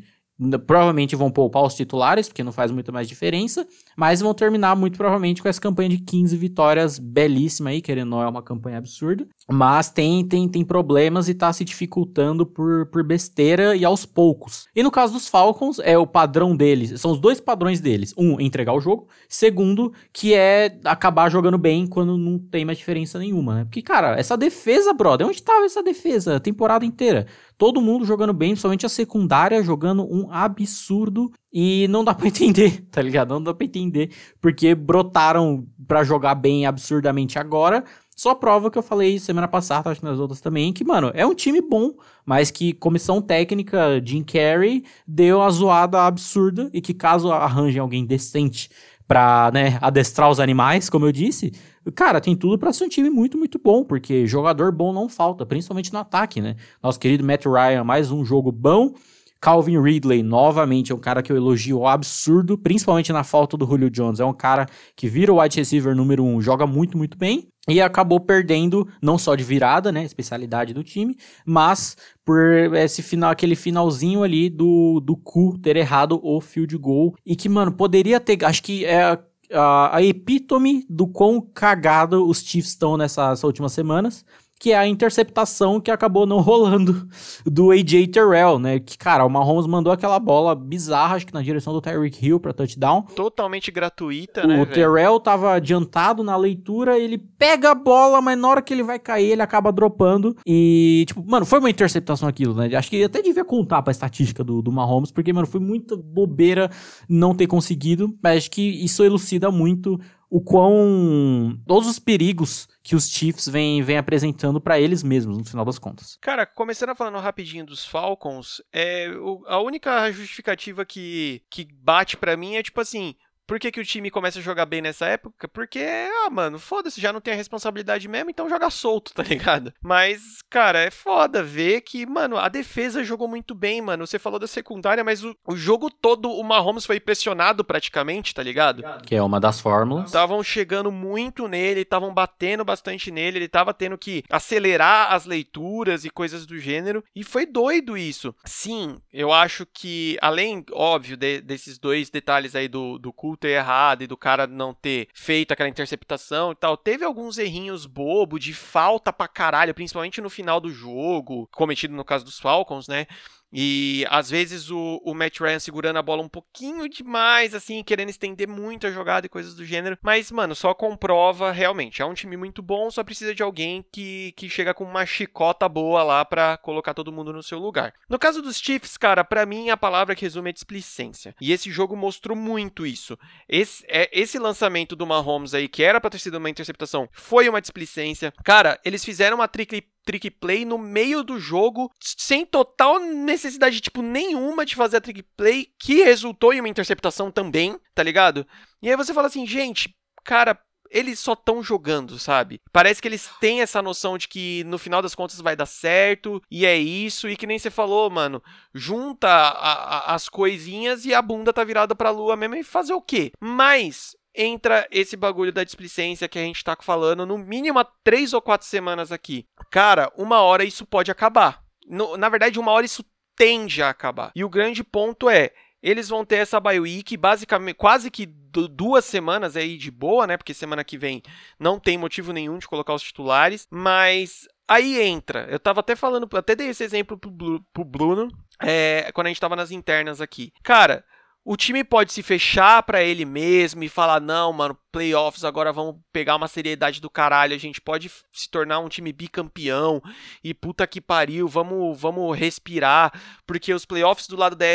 provavelmente vão poupar os titulares, porque não faz muito mais diferença, mas vão terminar muito provavelmente com essa campanha de 15 vitórias belíssima aí, querendo não é uma campanha absurda, mas tem tem, tem problemas e tá se dificultando por, por besteira e aos poucos. E no caso dos Falcons, é o padrão deles, são os dois padrões deles. Um, entregar o jogo, segundo, que é acabar jogando bem quando não tem mais diferença nenhuma, né? Porque, cara, essa defesa, brother, onde tava essa defesa a temporada inteira? Todo mundo jogando bem, principalmente a secundária jogando um absurdo e não dá para [LAUGHS] entender, tá ligado? Não dá para entender porque brotaram para jogar bem absurdamente agora. Só prova que eu falei semana passada, acho que nas outras também, que, mano, é um time bom, mas que comissão técnica Jim Carrey deu uma zoada absurda e que caso arranjem alguém decente pra, né, adestrar os animais, como eu disse, Cara, tem tudo para ser um time muito, muito bom, porque jogador bom não falta, principalmente no ataque, né? Nosso querido Matt Ryan, mais um jogo bom. Calvin Ridley, novamente, é um cara que eu elogio absurdo, principalmente na falta do Julio Jones. É um cara que vira o wide receiver número um, joga muito, muito bem. E acabou perdendo, não só de virada, né? Especialidade do time, mas por esse final, aquele finalzinho ali do, do cu ter errado o field goal. E que, mano, poderia ter. Acho que é a, a epítome do quão cagado os Chiefs estão nessas últimas semanas que é a interceptação que acabou não [LAUGHS] rolando do AJ Terrell, né? Que, cara, o Mahomes mandou aquela bola bizarra, acho que na direção do Tyreek Hill para touchdown. Totalmente gratuita, o né? O Terrell tava adiantado na leitura, ele pega a bola, mas na hora que ele vai cair, ele acaba dropando. E, tipo, mano, foi uma interceptação aquilo, né? Acho que até devia contar pra estatística do, do Mahomes, porque, mano, foi muita bobeira não ter conseguido. Mas acho que isso elucida muito o quão. todos os perigos que os Chiefs vêm, vêm apresentando para eles mesmos, no final das contas. Cara, começando falando rapidinho dos Falcons, é, o, a única justificativa que, que bate para mim é tipo assim: por que, que o time começa a jogar bem nessa época? Porque, ah, mano, foda-se, já não tem a responsabilidade mesmo, então joga solto, tá [LAUGHS] ligado? Mas, cara, é foda ver que, mano, a defesa jogou muito bem, mano. Você falou da secundária, mas o, o jogo todo o Mahomes foi pressionado praticamente, tá ligado? Que é uma das fórmulas. Estavam chegando muito nele, estavam batendo bastante nele, ele tava tendo que acelerar as leituras e coisas do gênero, e foi doido isso. Sim, eu acho que, além, óbvio, de, desses dois detalhes aí do, do culto ter errado e do cara não ter feito aquela interceptação e tal. Teve alguns errinhos bobo de falta pra caralho, principalmente no final do jogo, cometido no caso dos Falcons, né? E às vezes o, o Matt Ryan segurando a bola um pouquinho demais, assim, querendo estender muito a jogada e coisas do gênero. Mas, mano, só comprova realmente. É um time muito bom, só precisa de alguém que, que chega com uma chicota boa lá para colocar todo mundo no seu lugar. No caso dos Chiefs, cara, para mim a palavra que resume é displicência. E esse jogo mostrou muito isso. Esse, é, esse lançamento do Mahomes aí, que era pra ter sido uma interceptação, foi uma displicência. Cara, eles fizeram uma trick trick play no meio do jogo, sem total necessidade, tipo, nenhuma de fazer a trick play, que resultou em uma interceptação também, tá ligado? E aí você fala assim, gente, cara, eles só estão jogando, sabe? Parece que eles têm essa noção de que no final das contas vai dar certo, e é isso, e que nem você falou, mano, junta a, a, as coisinhas e a bunda tá virada pra lua mesmo e fazer o quê? Mas entra esse bagulho da displicência que a gente tá falando no mínimo há três ou quatro semanas aqui. Cara, uma hora isso pode acabar. No, na verdade, uma hora isso tende a acabar. E o grande ponto é, eles vão ter essa bye week, basicamente, quase que duas semanas aí de boa, né? Porque semana que vem não tem motivo nenhum de colocar os titulares, mas aí entra. Eu tava até falando, até dei esse exemplo pro, pro Bruno, é, quando a gente tava nas internas aqui. Cara, o time pode se fechar para ele mesmo e falar: não, mano, playoffs agora vamos pegar uma seriedade do caralho. A gente pode se tornar um time bicampeão e puta que pariu, vamos, vamos respirar, porque os playoffs do lado da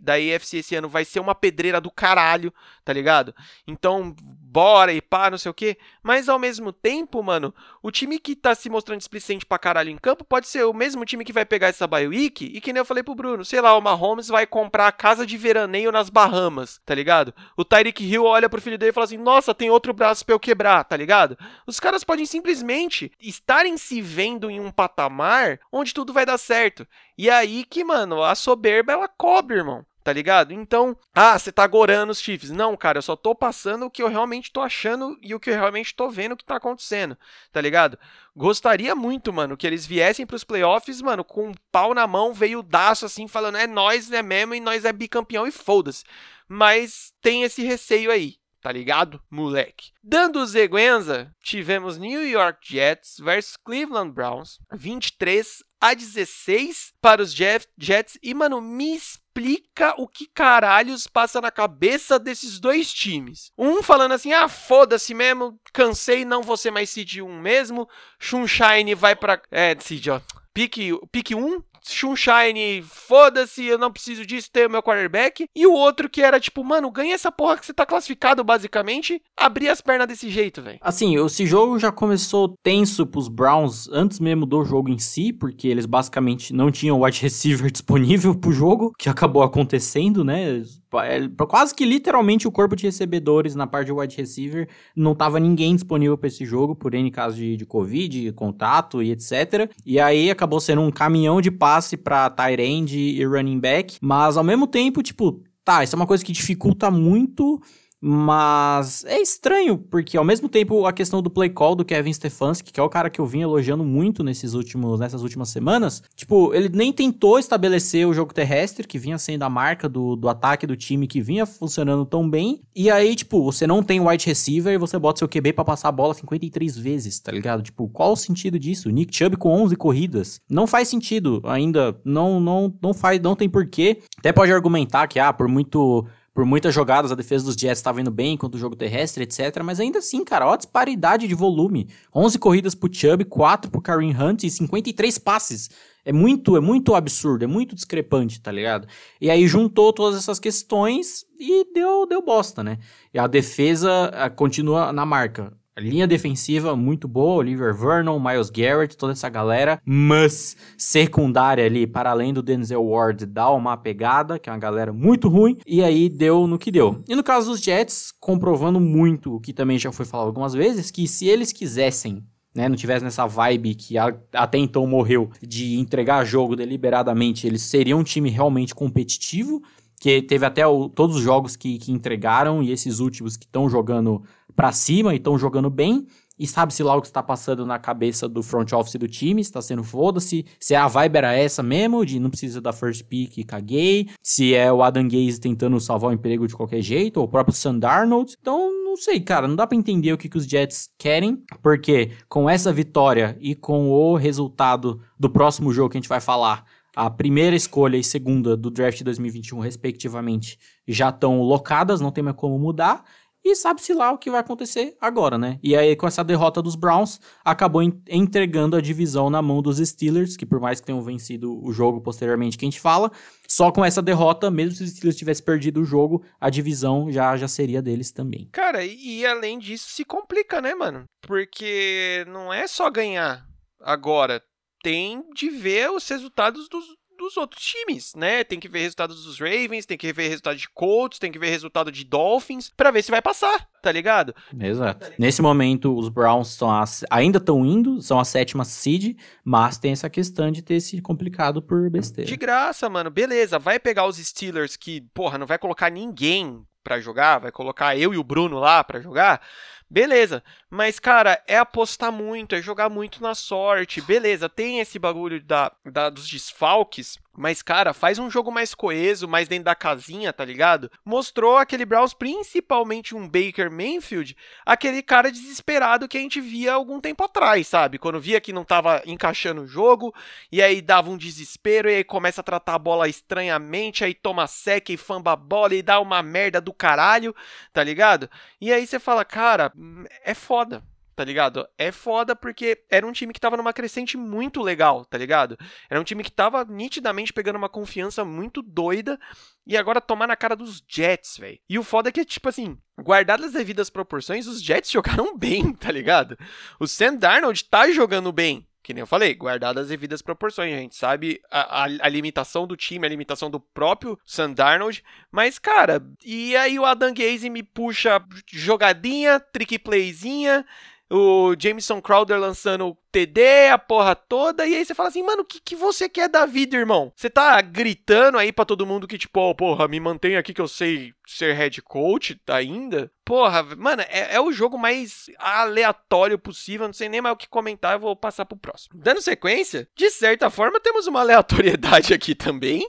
da EFC esse ano vai ser uma pedreira do caralho, tá ligado? Então, bora e pá, não sei o que. Mas ao mesmo tempo, mano, o time que tá se mostrando displicente pra caralho em campo pode ser o mesmo time que vai pegar essa bye e que nem eu falei pro Bruno, sei lá, o Mahomes vai comprar a casa de veraneio nas Bahamas, tá ligado? O Tyreek Hill olha pro filho dele e fala assim: "Nossa, tem outro braço pra eu quebrar, tá ligado? Os caras podem simplesmente estarem se vendo em um patamar onde tudo vai dar certo. E aí que, mano, a soberba ela cobre, irmão tá ligado? Então, ah, você tá gorando os Chiefs. Não, cara, eu só tô passando o que eu realmente tô achando e o que eu realmente tô vendo que tá acontecendo, tá ligado? Gostaria muito, mano, que eles viessem pros playoffs, mano, com um pau na mão, veio daço assim, falando, é nós, é mesmo, e nós é bicampeão e foda-se. Mas tem esse receio aí, tá ligado, moleque? Dando o Zeguenza, tivemos New York Jets versus Cleveland Browns, 23 a 16 para os Jets. E, mano, me explica o que caralhos passa na cabeça desses dois times. Um falando assim, ah, foda-se mesmo, cansei, não vou ser mais seed 1 mesmo. Sunshine vai pra... É, seed, ó. Pique, pique 1, Sunshine, foda-se, eu não preciso disso, tenho meu quarterback. E o outro que era tipo, mano, ganha essa porra que você tá classificado, basicamente, abrir as pernas desse jeito, velho. Assim, esse jogo já começou tenso pros Browns antes mesmo do jogo em si, porque eles basicamente não tinham wide receiver [LAUGHS] disponível pro jogo, que acabou acontecendo, né? É, quase que literalmente o corpo de recebedores na parte de wide receiver não tava ninguém disponível para esse jogo, por N casos de, de Covid, contato e etc. E aí acabou sendo um caminhão de passe para tight end e running back, mas ao mesmo tempo, tipo, tá, isso é uma coisa que dificulta muito mas é estranho, porque ao mesmo tempo a questão do play call do Kevin Stefanski, que é o cara que eu vim elogiando muito nesses últimos, nessas últimas semanas, tipo, ele nem tentou estabelecer o jogo terrestre, que vinha sendo a marca do, do ataque do time, que vinha funcionando tão bem. E aí, tipo, você não tem wide receiver e você bota seu QB para passar a bola 53 vezes, tá ligado? Tipo, qual o sentido disso? Nick Chubb com 11 corridas. Não faz sentido ainda. Não, não, não faz, não tem porquê. Até pode argumentar que, ah, por muito por muitas jogadas a defesa dos Jets estava indo bem contra o jogo terrestre, etc. Mas ainda assim, cara, ó a disparidade de volume. 11 corridas pro Chubb, 4 pro Kareem Hunt e 53 passes. É muito, é muito absurdo, é muito discrepante, tá ligado? E aí juntou todas essas questões e deu, deu bosta, né? E a defesa a, continua na marca. A linha defensiva muito boa, Oliver Vernon, Miles Garrett, toda essa galera, mas secundária ali, para além do Denzel Ward, dá uma pegada, que é uma galera muito ruim, e aí deu no que deu. E no caso dos Jets, comprovando muito o que também já foi falado algumas vezes, que se eles quisessem né, não tivesse nessa vibe que a, até então morreu de entregar jogo deliberadamente, eles seriam um time realmente competitivo, que teve até o, todos os jogos que, que entregaram e esses últimos que estão jogando para cima e estão jogando bem. E sabe-se lá o que está passando na cabeça do front office do time, está sendo foda-se, se a vibe era essa mesmo, de não precisa da first pick e caguei, se é o Adam Gaze tentando salvar o emprego de qualquer jeito, ou o próprio Sandarnold. Então, não sei, cara, não dá para entender o que, que os Jets querem, porque com essa vitória e com o resultado do próximo jogo que a gente vai falar, a primeira escolha e segunda do draft 2021, respectivamente, já estão locadas, não tem mais como mudar. E sabe-se lá o que vai acontecer agora, né? E aí, com essa derrota dos Browns, acabou entregando a divisão na mão dos Steelers, que por mais que tenham vencido o jogo posteriormente, que a gente fala, só com essa derrota, mesmo se os Steelers tivessem perdido o jogo, a divisão já, já seria deles também. Cara, e, além disso, se complica, né, mano? Porque não é só ganhar agora, tem de ver os resultados dos, dos outros times, né? Tem que ver resultados dos Ravens, tem que ver resultado de Colts, tem que ver resultado de Dolphins, para ver se vai passar, tá ligado? Exato. Nesse momento, os Browns são ainda estão indo, são a sétima seed, mas tem essa questão de ter se complicado por besteira. De graça, mano. Beleza, vai pegar os Steelers que, porra, não vai colocar ninguém para jogar, vai colocar eu e o Bruno lá para jogar. Beleza, mas cara, é apostar muito, é jogar muito na sorte. Beleza, tem esse bagulho da, da dos desfalques, mas, cara, faz um jogo mais coeso, mais dentro da casinha, tá ligado? Mostrou aquele Browns, principalmente um Baker Mayfield, aquele cara desesperado que a gente via algum tempo atrás, sabe? Quando via que não tava encaixando o jogo, e aí dava um desespero, e aí começa a tratar a bola estranhamente, aí toma seca e famba a bola e dá uma merda do caralho, tá ligado? E aí você fala, cara, é foda tá ligado? É foda porque era um time que tava numa crescente muito legal, tá ligado? Era um time que tava nitidamente pegando uma confiança muito doida e agora tomar na cara dos Jets, velho. E o foda é que, tipo assim, guardadas as devidas proporções, os Jets [LAUGHS] jogaram bem, tá ligado? O Sam Darnold tá jogando bem, Que nem eu falei, guardadas as devidas proporções. A gente sabe a, a, a, limitação do time, a limitação do próprio Sam Darnold. Mas, cara, e aí o Adam Gaze me puxa jogadinha, trick playzinha, o Jameson Crowder lançando TD, a porra toda, e aí você fala assim, mano, o que, que você quer da vida, irmão? Você tá gritando aí para todo mundo que, tipo, oh, porra, me mantém aqui que eu sei ser head coach ainda? Porra, mano, é, é, o jogo mais aleatório possível, não sei nem mais o que comentar, eu vou passar pro próximo. Dando sequência, de certa forma temos uma aleatoriedade [LAUGHS] aqui também,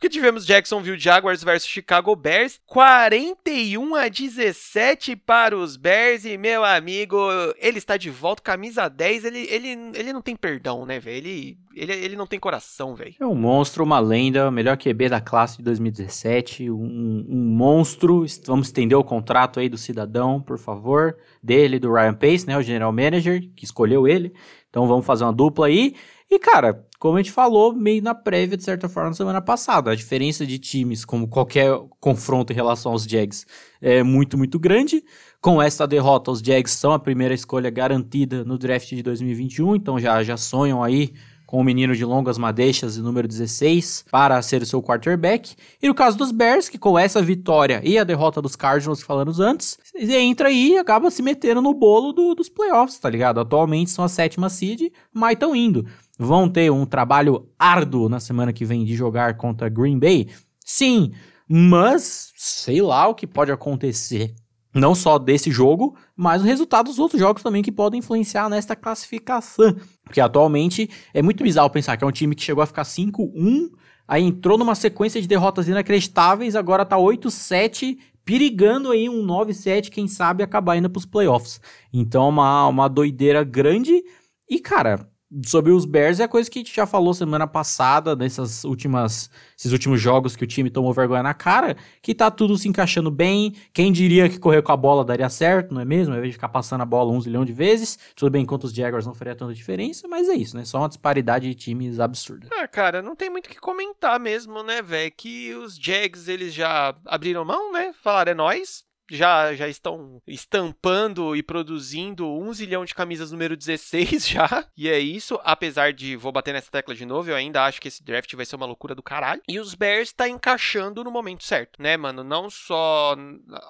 porque tivemos Jacksonville Jaguars versus Chicago Bears, 41 a 17 para os Bears e meu amigo, ele está de volta, camisa 10, ele, ele, ele não tem perdão, né, velho? Ele, ele, ele não tem coração, velho. É um monstro, uma lenda, melhor QB da classe de 2017, um, um monstro. Vamos estender o contrato aí do cidadão, por favor, dele, do Ryan Pace, né, o general manager, que escolheu ele. Então vamos fazer uma dupla aí. E, cara, como a gente falou meio na prévia, de certa forma, na semana passada, a diferença de times, como qualquer confronto em relação aos Jags, é muito, muito grande. Com essa derrota, os Jags são a primeira escolha garantida no draft de 2021, então já, já sonham aí com o menino de longas madeixas, número 16, para ser o seu quarterback. E no caso dos Bears, que com essa vitória e a derrota dos Cardinals que falamos antes, entra aí e acaba se metendo no bolo do, dos playoffs, tá ligado? Atualmente são a sétima seed, mas estão indo vão ter um trabalho árduo na semana que vem de jogar contra Green Bay? Sim, mas sei lá o que pode acontecer. Não só desse jogo, mas o resultado dos outros jogos também que podem influenciar nesta classificação. Porque atualmente é muito bizarro pensar que é um time que chegou a ficar 5-1, aí entrou numa sequência de derrotas inacreditáveis, agora tá 8-7 perigando aí um 9-7, quem sabe acabar indo pros playoffs. Então, uma, uma doideira grande. E, cara, sobre os Bears é a coisa que a gente já falou semana passada, nessas últimas, esses últimos jogos que o time tomou vergonha na cara, que tá tudo se encaixando bem. Quem diria que correr com a bola daria certo, não é mesmo? Ao invés de ficar passando a bola um zilhão de vezes. Tudo bem, enquanto os Jaguars não faria tanta diferença, mas é isso, né? Só uma disparidade de times absurda. Ah, cara, não tem muito o que comentar mesmo, né, velho? Que os Jags, eles já abriram mão, né? Falaram, é nóis, já, já estão estampando e produzindo um zilhão de camisas número 16 [LAUGHS] já. E é isso, apesar de, vou bater nessa tecla de novo, eu ainda acho que esse draft vai ser uma loucura do caralho. E os Bears tá encaixando no momento certo, né, mano? Não só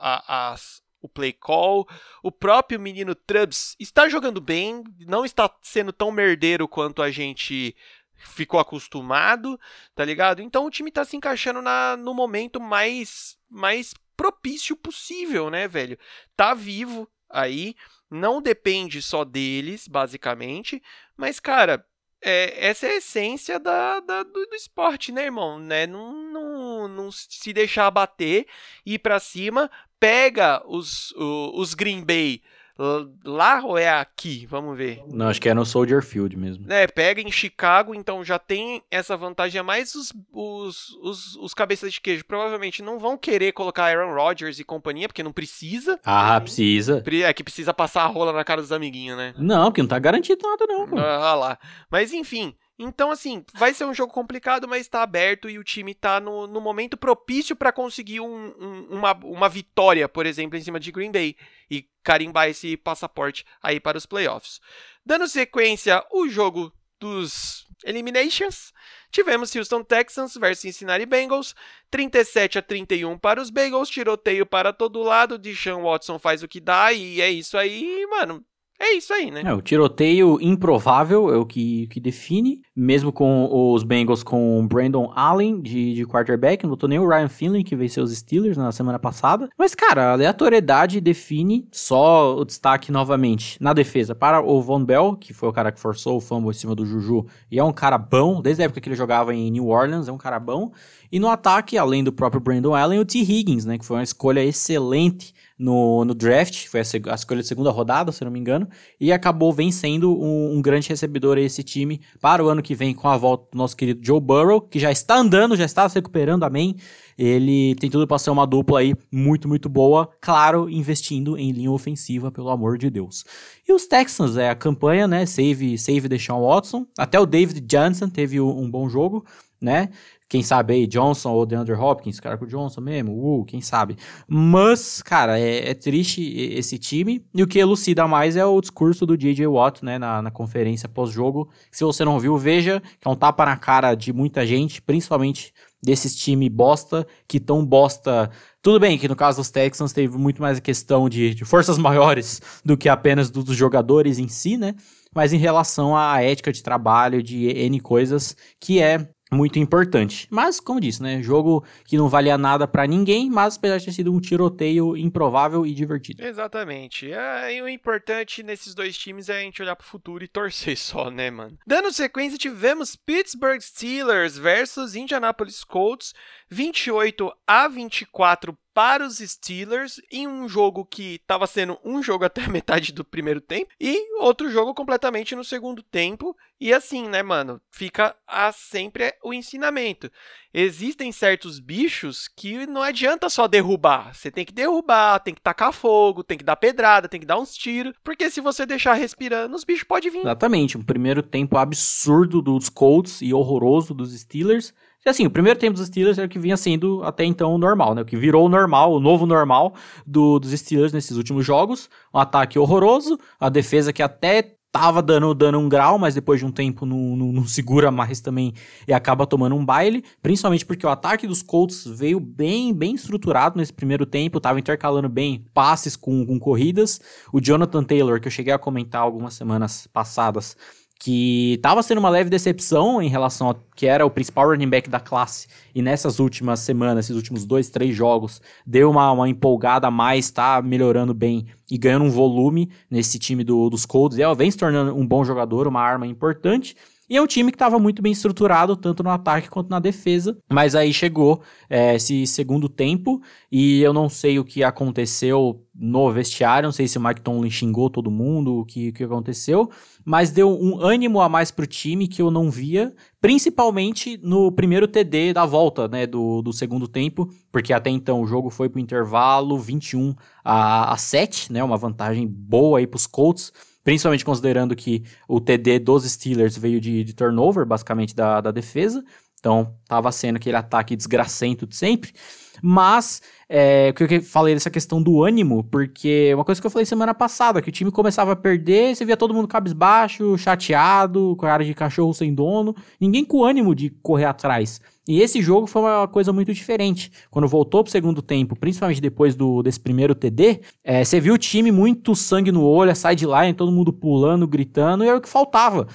a, as o play call. O próprio menino Trubs está jogando bem, não está sendo tão merdeiro quanto a gente ficou acostumado, tá ligado? Então o time tá se encaixando na, no momento mais mais propício possível, né, velho? Tá vivo aí, não depende só deles, basicamente, mas, cara, é, essa é a essência da, da do, do, esporte, né, irmão? Né? Não, não, não se deixar abater, ir para cima, pega os, os, os Green Bay lá ou é aqui? Vamos ver. Não, acho que é no Soldier Field mesmo. É, pega em Chicago, então já tem essa vantagem a mais. Os, os, os, os, cabeças de queijo provavelmente não vão querer colocar Aaron Rodgers e companhia, porque não precisa. Ah, precisa. É que precisa passar a rola na cara dos amiguinhos, né? Não, porque não tá garantido nada, não. Ah, lá. Mas enfim. Então, assim, vai ser um jogo complicado, mas está aberto e o time está no, no momento propício para conseguir um, um, uma, uma vitória, por exemplo, em cima de Green Bay e carimbar esse passaporte aí para os playoffs. Dando sequência, o jogo dos Eliminations, tivemos Houston Texans versus Cincinnati Bengals, 37 a 31 para os Bengals, tiroteio para todo lado, Deshaun Watson faz o que dá e é isso aí, mano. É isso aí, né? É, o tiroteio improvável é o que, que define, mesmo com os Bengals com Brandon Allen de, de quarterback, não botou nem o Ryan Finley, que venceu os Steelers na semana passada. Mas, cara, a aleatoriedade define só o destaque novamente na defesa para o Von Bell, que foi o cara que forçou o fumble em cima do Juju, e é um cara bom, desde a época que ele jogava em New Orleans, é um cara bom. E no ataque, além do próprio Brandon Allen, o T. Higgins, né, que foi uma escolha excelente no, no draft, foi a, a, escolha de segunda rodada, se não me engano, e acabou vencendo um, um, grande recebedor a esse time para o ano que vem com a volta do nosso querido Joe Burrow, que já está andando, já está se recuperando, amém. Ele tem tudo para ser uma dupla aí muito, muito boa, claro, investindo em linha ofensiva, pelo amor de Deus. E os Texans, é a campanha, né, save, save Deshaun Watson, até o David Johnson teve um, um bom jogo, né? Quem sabe aí, Johnson ou DeAndre Hopkins, cara com o Johnson mesmo, uh, quem sabe. Mas, cara, é, é, triste esse time. E o que elucida mais é o discurso do J.J. Watt, né, na, na conferência pós-jogo. Se você não viu, veja, que é um tapa na cara de muita gente, principalmente desses times bosta, que tão bosta. Tudo bem que no caso dos Texans teve muito mais a questão de, de forças [LAUGHS] maiores do que apenas dos jogadores em si, né? Mas em relação à ética de trabalho, de N coisas, que é muito importante. Mas, como disse, né? Jogo que não valia nada para ninguém, mas apesar de ter sido um tiroteio improvável e divertido. Exatamente. É, e o importante nesses dois times é a gente olhar pro futuro e torcer [LAUGHS] só, né, mano? Dando sequência, tivemos Pittsburgh Steelers versus Indianapolis Colts, 28 a 24 para os Steelers em um jogo que estava sendo um jogo até a metade do primeiro tempo e outro jogo completamente no segundo tempo. E assim, né, mano, fica a sempre o ensinamento. Existem certos bichos que não adianta só derrubar. Você tem que derrubar, tem que tacar fogo, tem que dar pedrada, tem que dar uns tiros, porque se você deixar respirando, os bichos podem vir. Exatamente, um primeiro tempo absurdo dos Colts e horroroso dos Steelers. E assim, o primeiro tempo dos Steelers era o que vinha sendo até então normal, né? O que virou o normal, o novo normal do, dos Steelers nesses últimos jogos. Um ataque horroroso, a defesa que até tava dando, dando um grau, mas depois de um tempo não, não, não, segura mais também e acaba tomando um baile, principalmente porque o ataque dos Colts veio bem bem estruturado nesse primeiro tempo, tava intercalando bem passes com, com corridas. O Jonathan Taylor, que eu cheguei a comentar algumas semanas passadas, que estava sendo uma leve decepção em relação a que era o principal running back da classe, e nessas últimas semanas, esses últimos dois, três jogos, deu uma, uma empolgada a mais, está melhorando bem e ganhando um volume nesse time do, dos Colts. E ela vem se tornando um bom jogador, uma arma importante. E é um time que estava muito bem estruturado, tanto no ataque quanto na defesa. Mas aí chegou é, esse segundo tempo, e eu não sei o que aconteceu no vestiário, não sei se o Mike Tomlin xingou todo mundo, o que, o que aconteceu, mas deu um ânimo a mais pro time que eu não via, principalmente no primeiro TD da volta, né, do, do segundo tempo, porque até então o jogo foi pro intervalo 21 a, a 7, né, uma vantagem boa aí pros Colts, principalmente considerando que o TD dos Steelers veio de, de turnover, basicamente, da, da defesa. Então, tava sendo aquele ataque desgracento de sempre. Mas, é, que eu falei dessa questão do ânimo, porque uma coisa que eu falei semana passada, que o time começava a perder, você via todo mundo cabisbaixo, chateado, com a área de cachorro sem dono, ninguém com ânimo de correr atrás. E esse jogo foi uma coisa muito diferente. Quando voltou pro segundo tempo, principalmente depois do, desse primeiro TD, é, você viu o time muito sangue no olho, a sideline, todo mundo pulando, gritando, e era o que faltava.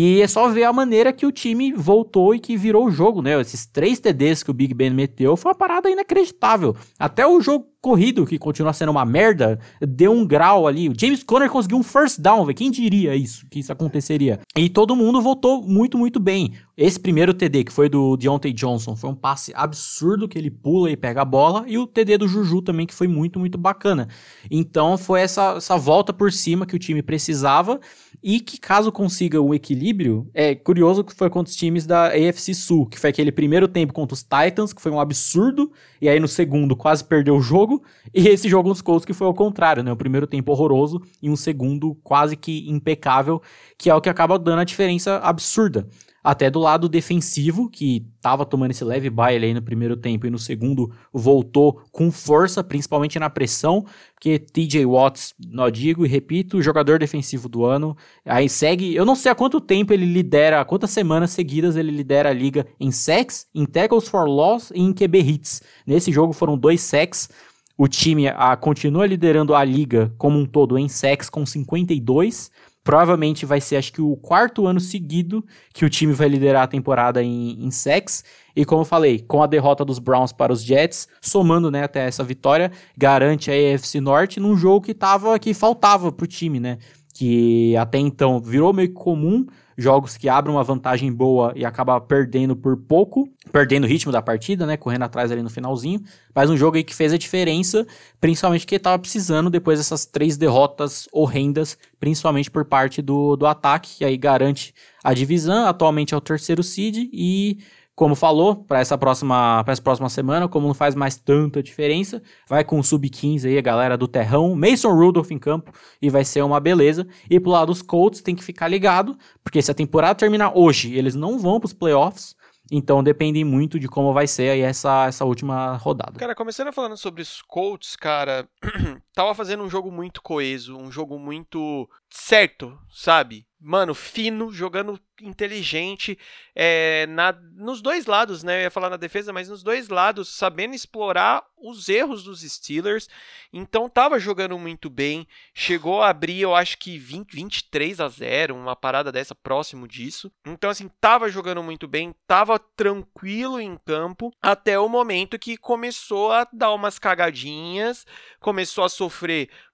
E é só ver a maneira que o time voltou e que virou o jogo, né? Esses três TDs que o Big Ben meteu foi uma parada inacreditável. Até o jogo corrido, que continua sendo uma merda, deu um grau ali. O James Conner conseguiu um first down, velho. Quem diria isso, que isso aconteceria? E todo mundo voltou muito, muito bem. Esse primeiro TD, que foi do Deontay Johnson, foi um passe absurdo que ele pula e pega a bola. E o TD do Juju também, que foi muito, muito bacana. Então foi essa, essa volta por cima que o time precisava. E que caso consiga o equilíbrio, é curioso que foi contra os times da AFC Sul, que foi aquele primeiro tempo contra os Titans, que foi um absurdo, e aí no segundo quase perdeu o jogo, e esse jogo nos Colts que foi ao contrário, né? O primeiro tempo horroroso e um segundo quase que impecável, que é o que acaba dando a diferença absurda. Até do lado defensivo, que estava tomando esse leve baile aí no primeiro tempo e no segundo voltou com força, principalmente na pressão, que TJ Watts, não digo e repito, jogador defensivo do ano. Aí segue, eu não sei há quanto tempo ele lidera, quantas semanas seguidas ele lidera a liga em sacks, em tackles for loss e em QB hits. Nesse jogo foram dois sacks. O time a, continua liderando a liga como um todo em sacks com 52 provavelmente vai ser, acho que, o quarto ano seguido que o time vai liderar a temporada em, em sacks. E como eu falei, com a derrota dos Browns para os Jets, somando né, até essa vitória, garante a AFC Norte num jogo que, tava, que faltava pro time, né? Que até então virou meio comum jogos que abrem uma vantagem boa e acaba perdendo por pouco, perdendo o ritmo da partida, né, correndo atrás ali no finalzinho, mas um jogo aí que fez a diferença, principalmente que estava precisando depois dessas três derrotas horrendas, principalmente por parte do, do ataque, que aí garante a divisão, atualmente é o terceiro seed e como falou, para essa próxima essa próxima semana, como não faz mais tanta diferença, vai com o sub-15 aí a galera do Terrão, Mason Rudolph em campo e vai ser uma beleza. E pro lado dos Colts tem que ficar ligado, porque se a temporada terminar hoje, eles não vão para os playoffs. Então depende muito de como vai ser aí essa, essa última rodada. Cara, começando falando sobre os Colts, cara, [CLEARS THROAT] tava fazendo um jogo muito coeso, um jogo muito certo, sabe? Mano, fino, jogando inteligente, é, na, nos dois lados, né? Eu ia falar na defesa, mas nos dois lados, sabendo explorar os erros dos Steelers. Então tava jogando muito bem. Chegou a abrir, eu acho que 20, 23 a 0, uma parada dessa próximo disso. Então, assim, tava jogando muito bem, tava tranquilo em campo, até o momento que começou a dar umas cagadinhas, começou a sofrer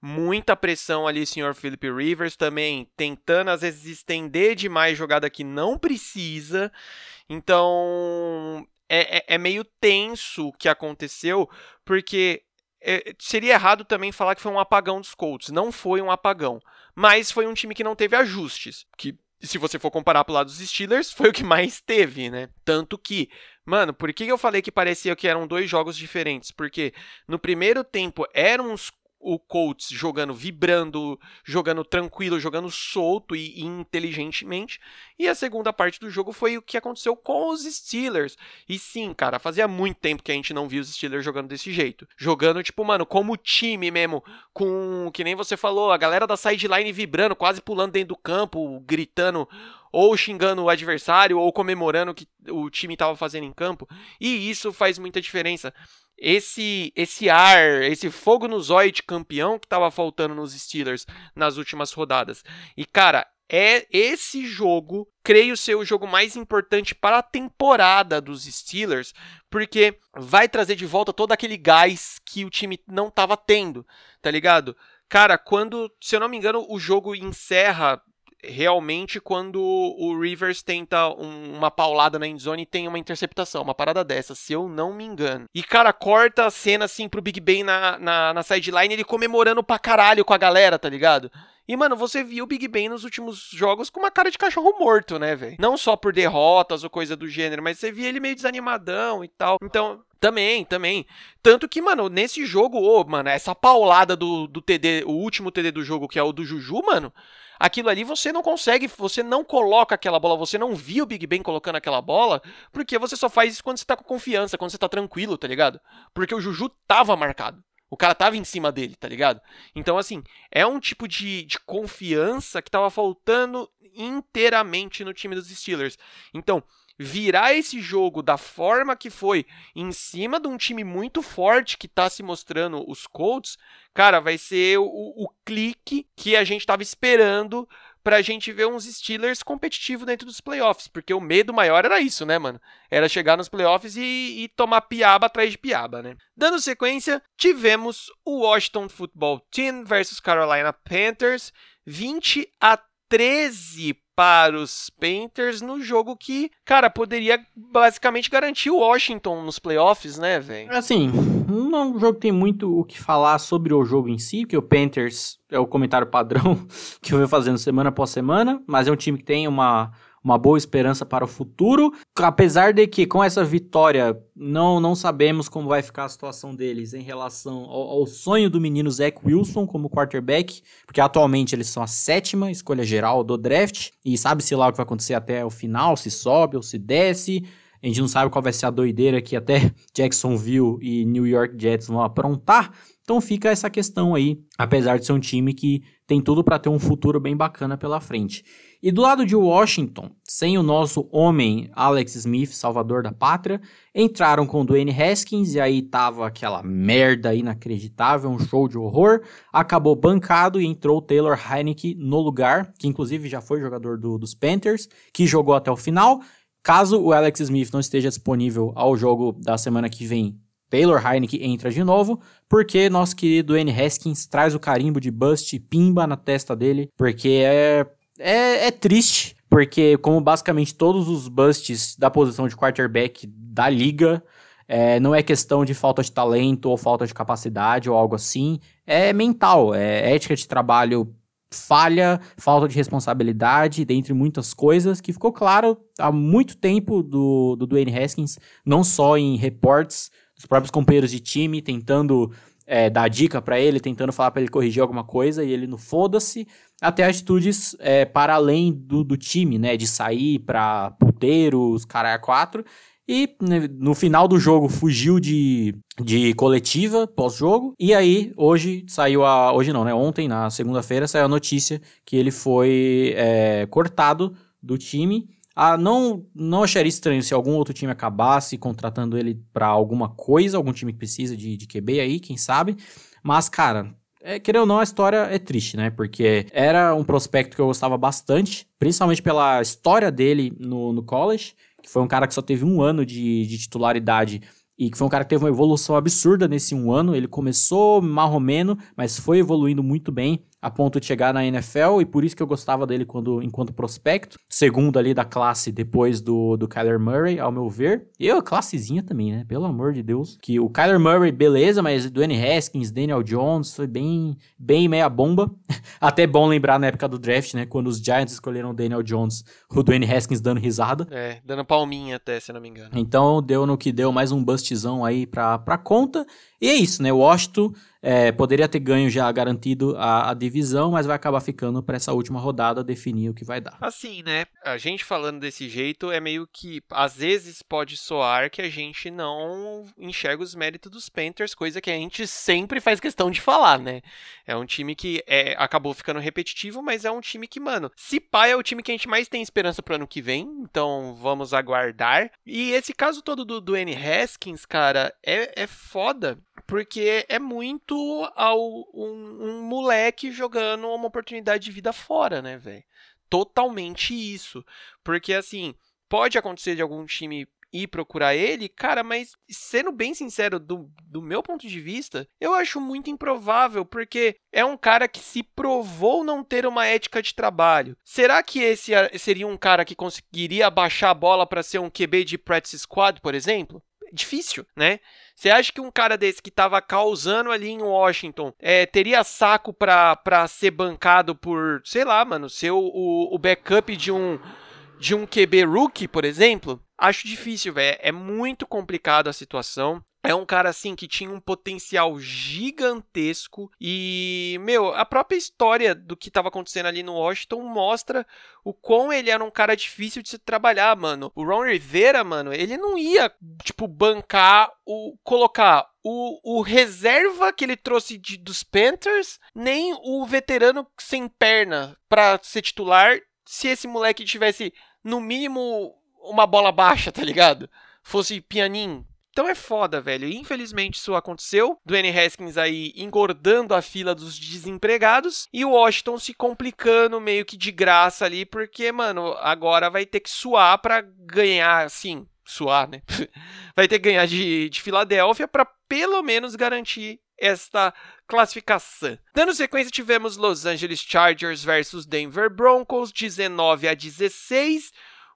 muita pressão ali, senhor Philip Rivers, também tentando às vezes estender demais jogada que não precisa. Então é, é, é meio tenso o que aconteceu, porque é, seria errado também falar que foi um apagão dos Colts. Não foi um apagão. Mas foi um time que não teve ajustes. Que, se você for comparar pro lado dos Steelers, foi o que mais teve, né? Tanto que, mano, por que eu falei que parecia que eram dois jogos diferentes? Porque no primeiro tempo eram uns o Colts jogando vibrando, jogando tranquilo, jogando solto e, e, inteligentemente. E a segunda parte do jogo foi o que aconteceu com os Steelers. E sim, cara, fazia muito tempo que a gente não via os Steelers jogando desse jeito. Jogando, tipo, mano, como time mesmo, com, que nem você falou, a galera da sideline vibrando, quase pulando dentro do campo, gritando ou xingando o adversário ou comemorando o que o time estava fazendo em campo. E isso faz muita diferença esse esse ar, esse fogo no zóio de campeão que estava faltando nos Steelers nas últimas rodadas. E cara, é esse jogo, creio ser o jogo mais importante para a temporada dos Steelers, porque vai trazer de volta todo aquele gás que o time não estava tendo, tá ligado? Cara, quando, se eu não me engano, o jogo encerra realmente quando o Rivers tenta um, uma paulada na endzone tem uma interceptação, uma parada dessa, se eu não me engano. E, cara, corta a cena assim pro Big Ben na, na, na sideline, ele comemorando pra caralho com a galera, tá ligado? E, mano, você viu o Big Ben nos últimos jogos com uma cara de cachorro morto, né, velho? Não só por derrotas ou coisa do gênero, mas você via ele meio desanimadão e tal. Então, também, também. Tanto que, mano, nesse jogo, ô, oh, mano, essa paulada do, do TD, o último TD do jogo, que é o do Juju, mano, aquilo ali você não consegue, você não coloca aquela bola, você não viu o Big Ben colocando aquela bola, porque você só faz isso quando você tá com confiança, quando você tá tranquilo, tá ligado? Porque o Juju tava marcado. O cara tava em cima dele, tá ligado? Então, assim, é um tipo de, de confiança que tava faltando inteiramente no time dos Steelers. Então, virar esse jogo da forma que foi, em cima de um time muito forte que tá se mostrando os Colts, cara, vai ser o, o clique que a gente tava esperando pra gente ver uns Steelers competitivos dentro dos playoffs, porque o medo maior era isso, né, mano? Era chegar nos playoffs e, e tomar piaba atrás de piaba, né? Dando sequência, tivemos o Washington Football Team versus Carolina Panthers, 20 a 13 para os Panthers no jogo que, cara, poderia basicamente garantir o Washington nos playoffs, né, velho? Assim, não é um jogo que tem muito o que falar sobre o jogo em si, porque o Panthers é o comentário padrão [LAUGHS] que eu venho fazendo semana após semana, mas é um time que tem uma uma boa esperança para o futuro. Apesar de que com essa vitória não, não sabemos como vai ficar a situação deles em relação ao, ao sonho do menino Zach Wilson como quarterback, porque atualmente eles são a sétima escolha geral do draft e sabe-se lá o que vai acontecer até o final, se sobe ou se desce. A gente não sabe qual vai ser a doideira que até [LAUGHS] Jacksonville e New York Jets vão aprontar. Então fica essa questão aí, apesar de ser um time que tem tudo para ter um futuro bem bacana pela frente. E do lado de Washington, sem o nosso homem Alex Smith, salvador da pátria, entraram com Dwayne Haskins e aí tava aquela merda inacreditável, um show de horror. Acabou bancado e entrou Taylor Heineke no lugar, que inclusive já foi jogador do, dos Panthers, que jogou até o final. Caso o Alex Smith não esteja disponível ao jogo da semana que vem, Taylor Heineke entra de novo, porque nosso querido N. Haskins traz o carimbo de bust pimba na testa dele, porque é é, é triste, porque como basicamente todos os busts da posição de quarterback da liga, é, não é questão de falta de talento ou falta de capacidade ou algo assim, é mental, é ética de trabalho falha, falta de responsabilidade, dentre muitas coisas, que ficou claro há muito tempo do, do Dwayne Haskins, não só em reportes dos próprios companheiros de time, tentando é, dar dica para ele, tentando falar para ele corrigir alguma coisa, e ele não foda-se, até atitudes é, para além do, do time, né? De sair pra puteiros, cara quatro. E né, no final do jogo fugiu de, de coletiva pós-jogo. E aí, hoje saiu a. Hoje não, né? Ontem, na segunda-feira, saiu a notícia que ele foi é, cortado do time. Ah, não, não acharia estranho se algum outro time acabasse contratando ele para alguma coisa, algum time que precisa de, de QB aí, quem sabe. Mas, cara, é, querendo ou não, a história é triste, né? Porque era um prospecto que eu gostava bastante, principalmente pela história dele no, no college, que foi um cara que só teve um ano de, de titularidade e que foi um cara que teve uma evolução absurda nesse um ano. Ele começou marromeno, mas foi evoluindo muito bem a ponto de chegar na NFL e por isso que eu gostava dele quando enquanto prospecto, segundo ali da classe depois do, do Kyler Murray, ao meu ver. E a classezinha também, né? Pelo amor de Deus. Que o Kyler Murray, beleza, mas Dwayne Haskins, Daniel Jones, foi bem, bem meia bomba. [LAUGHS] Até bom lembrar na época do draft, né? Quando os Giants escolheram o Daniel Jones, o Dwayne Haskins dando risada. É, dando palminha até, se não me engano. Então deu no que deu mais um bustzão aí pra, pra conta. E é isso, né? O Washington é, poderia ter ganho já garantido a, a divisão, mas vai acabar ficando para essa última rodada definir o que vai dar. Assim, né? A gente falando desse jeito é meio que às vezes pode soar que a gente não enxerga os méritos dos Panthers, coisa que a gente sempre faz questão de falar, né? É um time que é, acabou ficando repetitivo, mas é um time que, mano, se pá é o time que a gente mais tem esperança pro ano que vem, então vamos aguardar. E esse caso todo do, do N. Haskins, cara, é, é foda, porque é muito ao um, um moleque jogando uma oportunidade de vida fora, né, velho? Totalmente isso. Porque, assim, pode acontecer de algum time ir procurar ele, cara, mas sendo bem sincero, do, do meu ponto de vista, eu acho muito improvável, porque é um cara que se provou não ter uma ética de trabalho. Será que esse seria um cara que conseguiria baixar a bola para ser um QB de practice squad, por exemplo? Difícil, né? Você acha que um cara desse que tava causando ali em Washington é, teria saco pra, pra ser bancado por, sei lá, mano, ser o, o, o backup de um, de um QB rookie, por exemplo? Acho difícil, velho. É muito complicado a situação. É um cara assim que tinha um potencial gigantesco e, meu, a própria história do que estava acontecendo ali no Washington mostra o quão ele era um cara difícil de se trabalhar, mano. O Ron Rivera, mano, ele não ia, tipo, bancar o colocar o, o reserva que ele trouxe de, dos Panthers, nem o veterano sem perna para ser titular, se esse moleque tivesse no mínimo uma bola baixa, tá ligado? Fosse pianinho, então é foda, velho. Infelizmente isso aconteceu. Dwayne Haskins aí engordando a fila dos desempregados e o Washington se complicando meio que de graça ali, porque, mano, agora vai ter que suar para ganhar, assim, suar, né? [LAUGHS] vai ter que ganhar de, de Filadélfia para pelo menos garantir esta classificação. Dando sequência, tivemos Los Angeles Chargers versus Denver Broncos, 19 a 16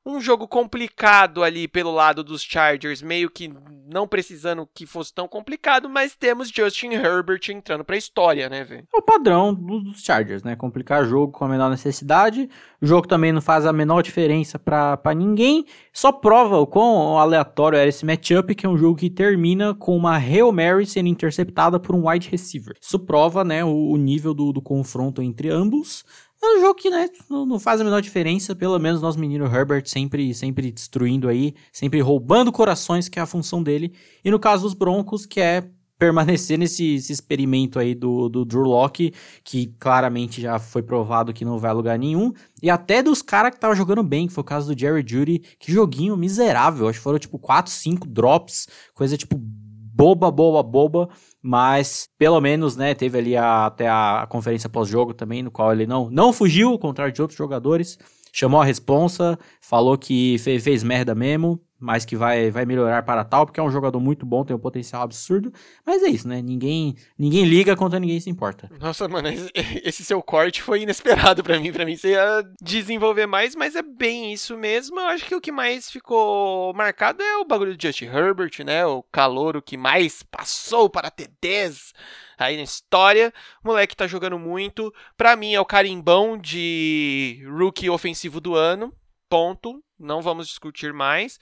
um jogo complicado ali pelo lado dos Chargers, meio que não precisando que fosse tão complicado, mas temos Justin Herbert entrando pra história, né, velho? É o padrão dos Chargers, né? Complicar jogo com a menor necessidade. O jogo também não faz a menor diferença para ninguém. Só prova o quão aleatório era esse matchup, que é um jogo que termina com uma Hail Mary sendo interceptada por um wide receiver. Isso prova, né, o, o nível do, do confronto entre ambos. É um jogo que, né, não, faz a menor diferença. Pelo menos nosso menino Herbert sempre, sempre destruindo aí, sempre roubando corações, que é a função dele. E no caso dos Broncos, que é permanecer nesse experimento aí do, do Drew Locke, que claramente já foi provado que não vai a lugar nenhum. E até dos caras que estavam jogando bem, que foi o caso do Jerry Judy. Que joguinho miserável. Acho que foram tipo 4, 5 drops, coisa tipo boba, boba, boba, mas pelo menos, né, teve ali a, até a, conferência pós-jogo também, no qual ele não, não fugiu, ao contrário de outros jogadores, chamou a responsa, falou que fez, fez merda mesmo, mas que vai, vai melhorar para tal, porque é um jogador muito bom, tem um potencial absurdo. Mas é isso, né? Ninguém, ninguém liga contra ninguém se importa. Nossa, mano, esse [LAUGHS] seu corte foi inesperado para mim. para mim você ia desenvolver mais, mas é bem isso mesmo. Eu acho que o que mais ficou marcado é o bagulho do Justin Herbert, né? O calor que mais passou para TDs aí na história. O moleque tá jogando muito. Pra mim é o carimbão de rookie ofensivo do ano. Ponto. Não vamos discutir mais.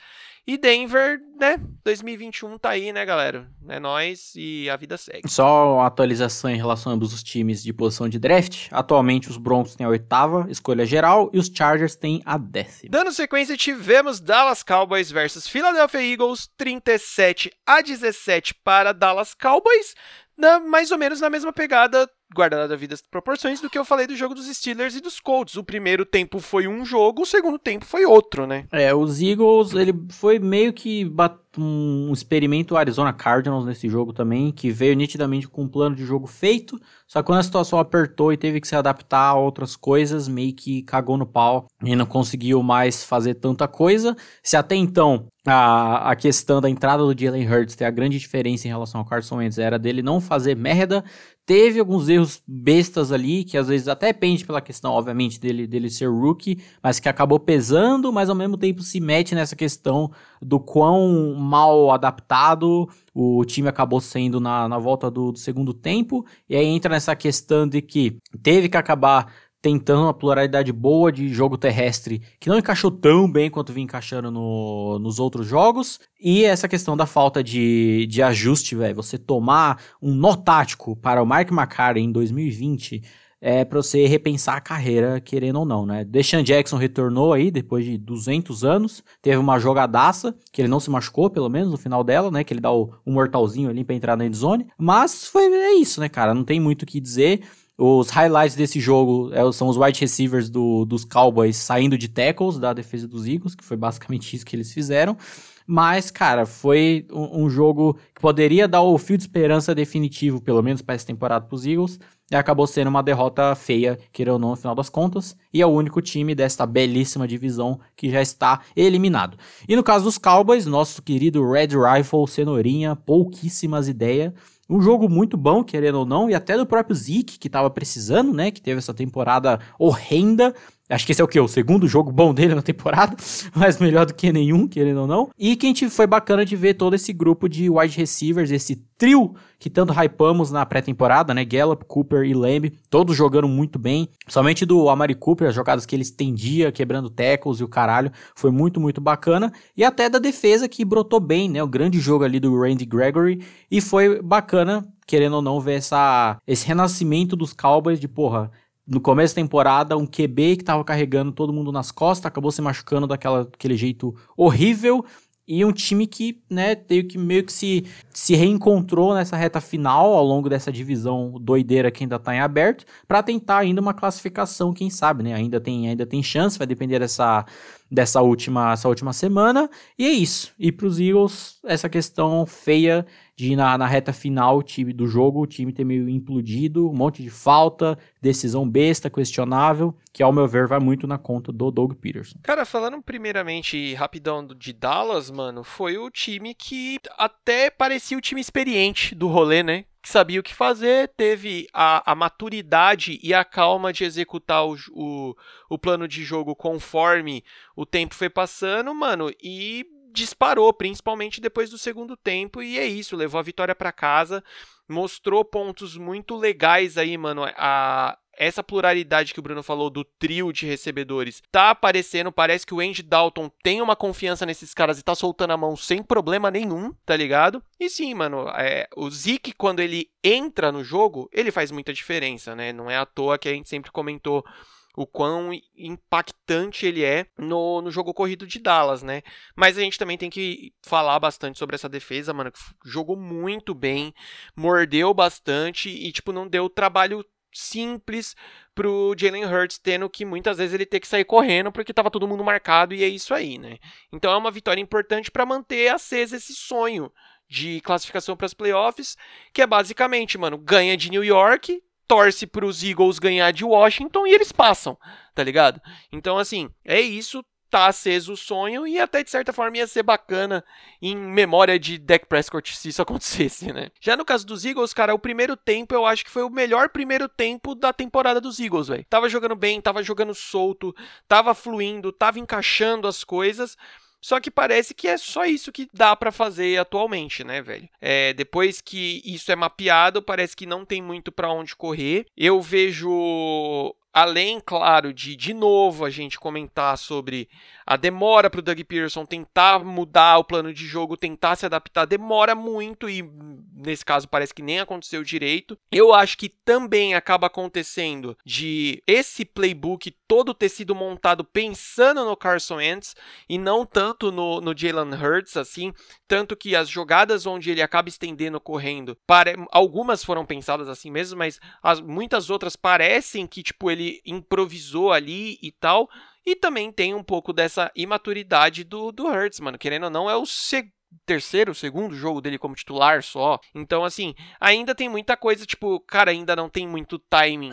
E Denver, né? 2021 tá aí, né, galera? É nós e a vida segue. Só uma atualização em relação a ambos os times de posição de draft. Atualmente os Broncos têm a oitava escolha geral e os Chargers têm a décima. Dando sequência, tivemos Dallas Cowboys versus Philadelphia Eagles, 37 a 17 para Dallas Cowboys na, mais ou menos na mesma pegada, guardada a vida proporções, do que eu falei do jogo dos Steelers e dos Colts. O primeiro tempo foi um jogo, o segundo tempo foi outro, né? É, os Eagles, ele foi meio que um experimento Arizona Cardinals nesse jogo também, que veio nitidamente com um plano de jogo feito, só que quando a situação apertou e teve que se adaptar a outras coisas, meio que cagou no pau e não conseguiu mais fazer tanta coisa. Se até então a, a questão da entrada do Jalen Hurts ter a grande diferença em relação ao Carson Wentz era dele não fazer merda. Teve alguns erros bestas ali, que às vezes até pende pela questão, obviamente, dele, dele ser rookie, mas que acabou pesando, mas ao mesmo tempo se mete nessa questão do quão mal adaptado o time acabou sendo na, na volta do, do segundo tempo. E aí entra nessa questão de que teve que acabar tentando uma pluralidade boa de jogo terrestre que não encaixou tão bem quanto vinha encaixando no, nos outros jogos. E essa questão da falta de, de ajuste, velho. Você tomar um nó tático para o Mike McCarthy em 2020 é para você repensar a carreira, querendo ou não, né? Deshaun Jackson retornou aí depois de 200 anos, teve uma jogadaça, que ele não se machucou, pelo menos no final dela, né? Que ele dá o, um mortalzinho ali para entrar na endzone. Mas foi é isso, né, cara? Não tem muito o que dizer. Os highlights desse jogo é, são os wide receivers do, dos Cowboys saindo de tackles da defesa dos Eagles, que foi basicamente isso que eles fizeram. Mas, cara, foi um, um jogo que poderia dar o fio de esperança definitivo, pelo menos para essa temporada para os Eagles. E acabou sendo uma derrota feia, queira ou não, no final das contas. E é o único time desta belíssima divisão que já está eliminado. E no caso dos Cowboys, nosso querido Red Rifle, Cenourinha, pouquíssimas ideias um jogo muito bom, querendo ou não, e até do próprio Zeke, que tava precisando, né? Que teve essa temporada horrenda. Acho que esse é o quê? O segundo jogo bom dele na temporada, [LAUGHS] mas melhor do que nenhum, querendo ou não. E que foi bacana de ver todo esse grupo de wide receivers, esse trio que tanto hypamos na pré-temporada, né? Gallup, Cooper e Lamb, todos jogando muito bem. Somente do Amari Cooper, as jogadas que ele estendia, quebrando tackles e o caralho, foi muito, muito bacana. E até da defesa que brotou bem, né? O grande jogo ali do Randy Gregory. E foi bacana, querendo ou não, ver essa, esse renascimento dos Cowboys de, porra, no começo da temporada, um QB que tava carregando todo mundo nas costas, acabou se machucando daquela, daquele jeito horrível. E um time que, né, meio que, meio que se, se reencontrou nessa reta final, ao longo dessa divisão doideira que ainda tá em aberto, para tentar ainda uma classificação, quem sabe, né? Ainda tem, ainda tem chance, vai depender dessa, dessa última, essa última semana. E é isso. E pros Eagles, essa questão feia de na, na reta final time, do jogo o time ter meio implodido, um monte de falta, decisão besta, questionável, que ao meu ver vai muito na conta do Doug Peterson. Cara, falando primeiramente rapidão de Dallas, mano, foi o time que até parecia o time experiente do rolê, né? que sabia o que fazer, teve a, a maturidade e a calma de executar o, o, o, plano de jogo conforme o tempo foi passando, mano, e disparou, principalmente depois do segundo tempo, e é isso, levou a vitória para casa, mostrou pontos muito legais aí, mano, a essa pluralidade que o Bruno falou do trio de recebedores tá aparecendo. Parece que o Andy Dalton tem uma confiança nesses caras e tá soltando a mão sem problema nenhum, tá ligado? E sim, mano, é, o Zeke, quando ele entra no jogo, ele faz muita diferença, né? Não é à toa que a gente sempre comentou o quão impactante ele é no, no jogo corrido de Dallas, né? Mas a gente também tem que falar bastante sobre essa defesa, mano, que jogou muito bem, mordeu bastante e, tipo, não deu trabalho simples pro Jalen Hurts, tendo que muitas vezes ele ter que sair correndo porque tava todo mundo marcado e é isso aí, né? Então é uma vitória importante para manter acesa esse sonho de classificação para as playoffs, que é basicamente, mano, ganha de New York, torce para os Eagles ganhar de Washington e eles passam, tá ligado? Então, assim, é isso. Tá aceso o sonho e até de certa forma ia ser bacana em memória de Dak Prescott se isso [LAUGHS] acontecesse, né? Já no caso dos Eagles, cara, o primeiro tempo eu acho que foi o melhor primeiro tempo da temporada dos Eagles, velho. Tava jogando bem, tava jogando solto, tava fluindo, tava encaixando as coisas. Só que parece que é só isso que dá para fazer atualmente, né, velho? É, depois que isso é mapeado, parece que não tem muito para onde correr. Eu vejo além, claro, de de novo a gente comentar sobre a demora para o Doug Pearson tentar mudar o plano de jogo, tentar se adaptar, demora muito e nesse caso parece que nem aconteceu direito. Eu acho que também acaba acontecendo de esse playbook todo ter sido montado pensando no Carson Wentz e não tanto no, no Jalen Hurts, assim, tanto que as jogadas onde ele acaba estendendo correndo, algumas foram pensadas assim mesmo, mas as, muitas outras parecem que tipo ele improvisou ali e tal. E também tem um pouco dessa imaturidade do, do Hurts, mano. Querendo ou não, é o segundo terceiro, segundo jogo dele como titular só. Então, assim, ainda tem muita coisa, tipo, cara, ainda não tem muito timing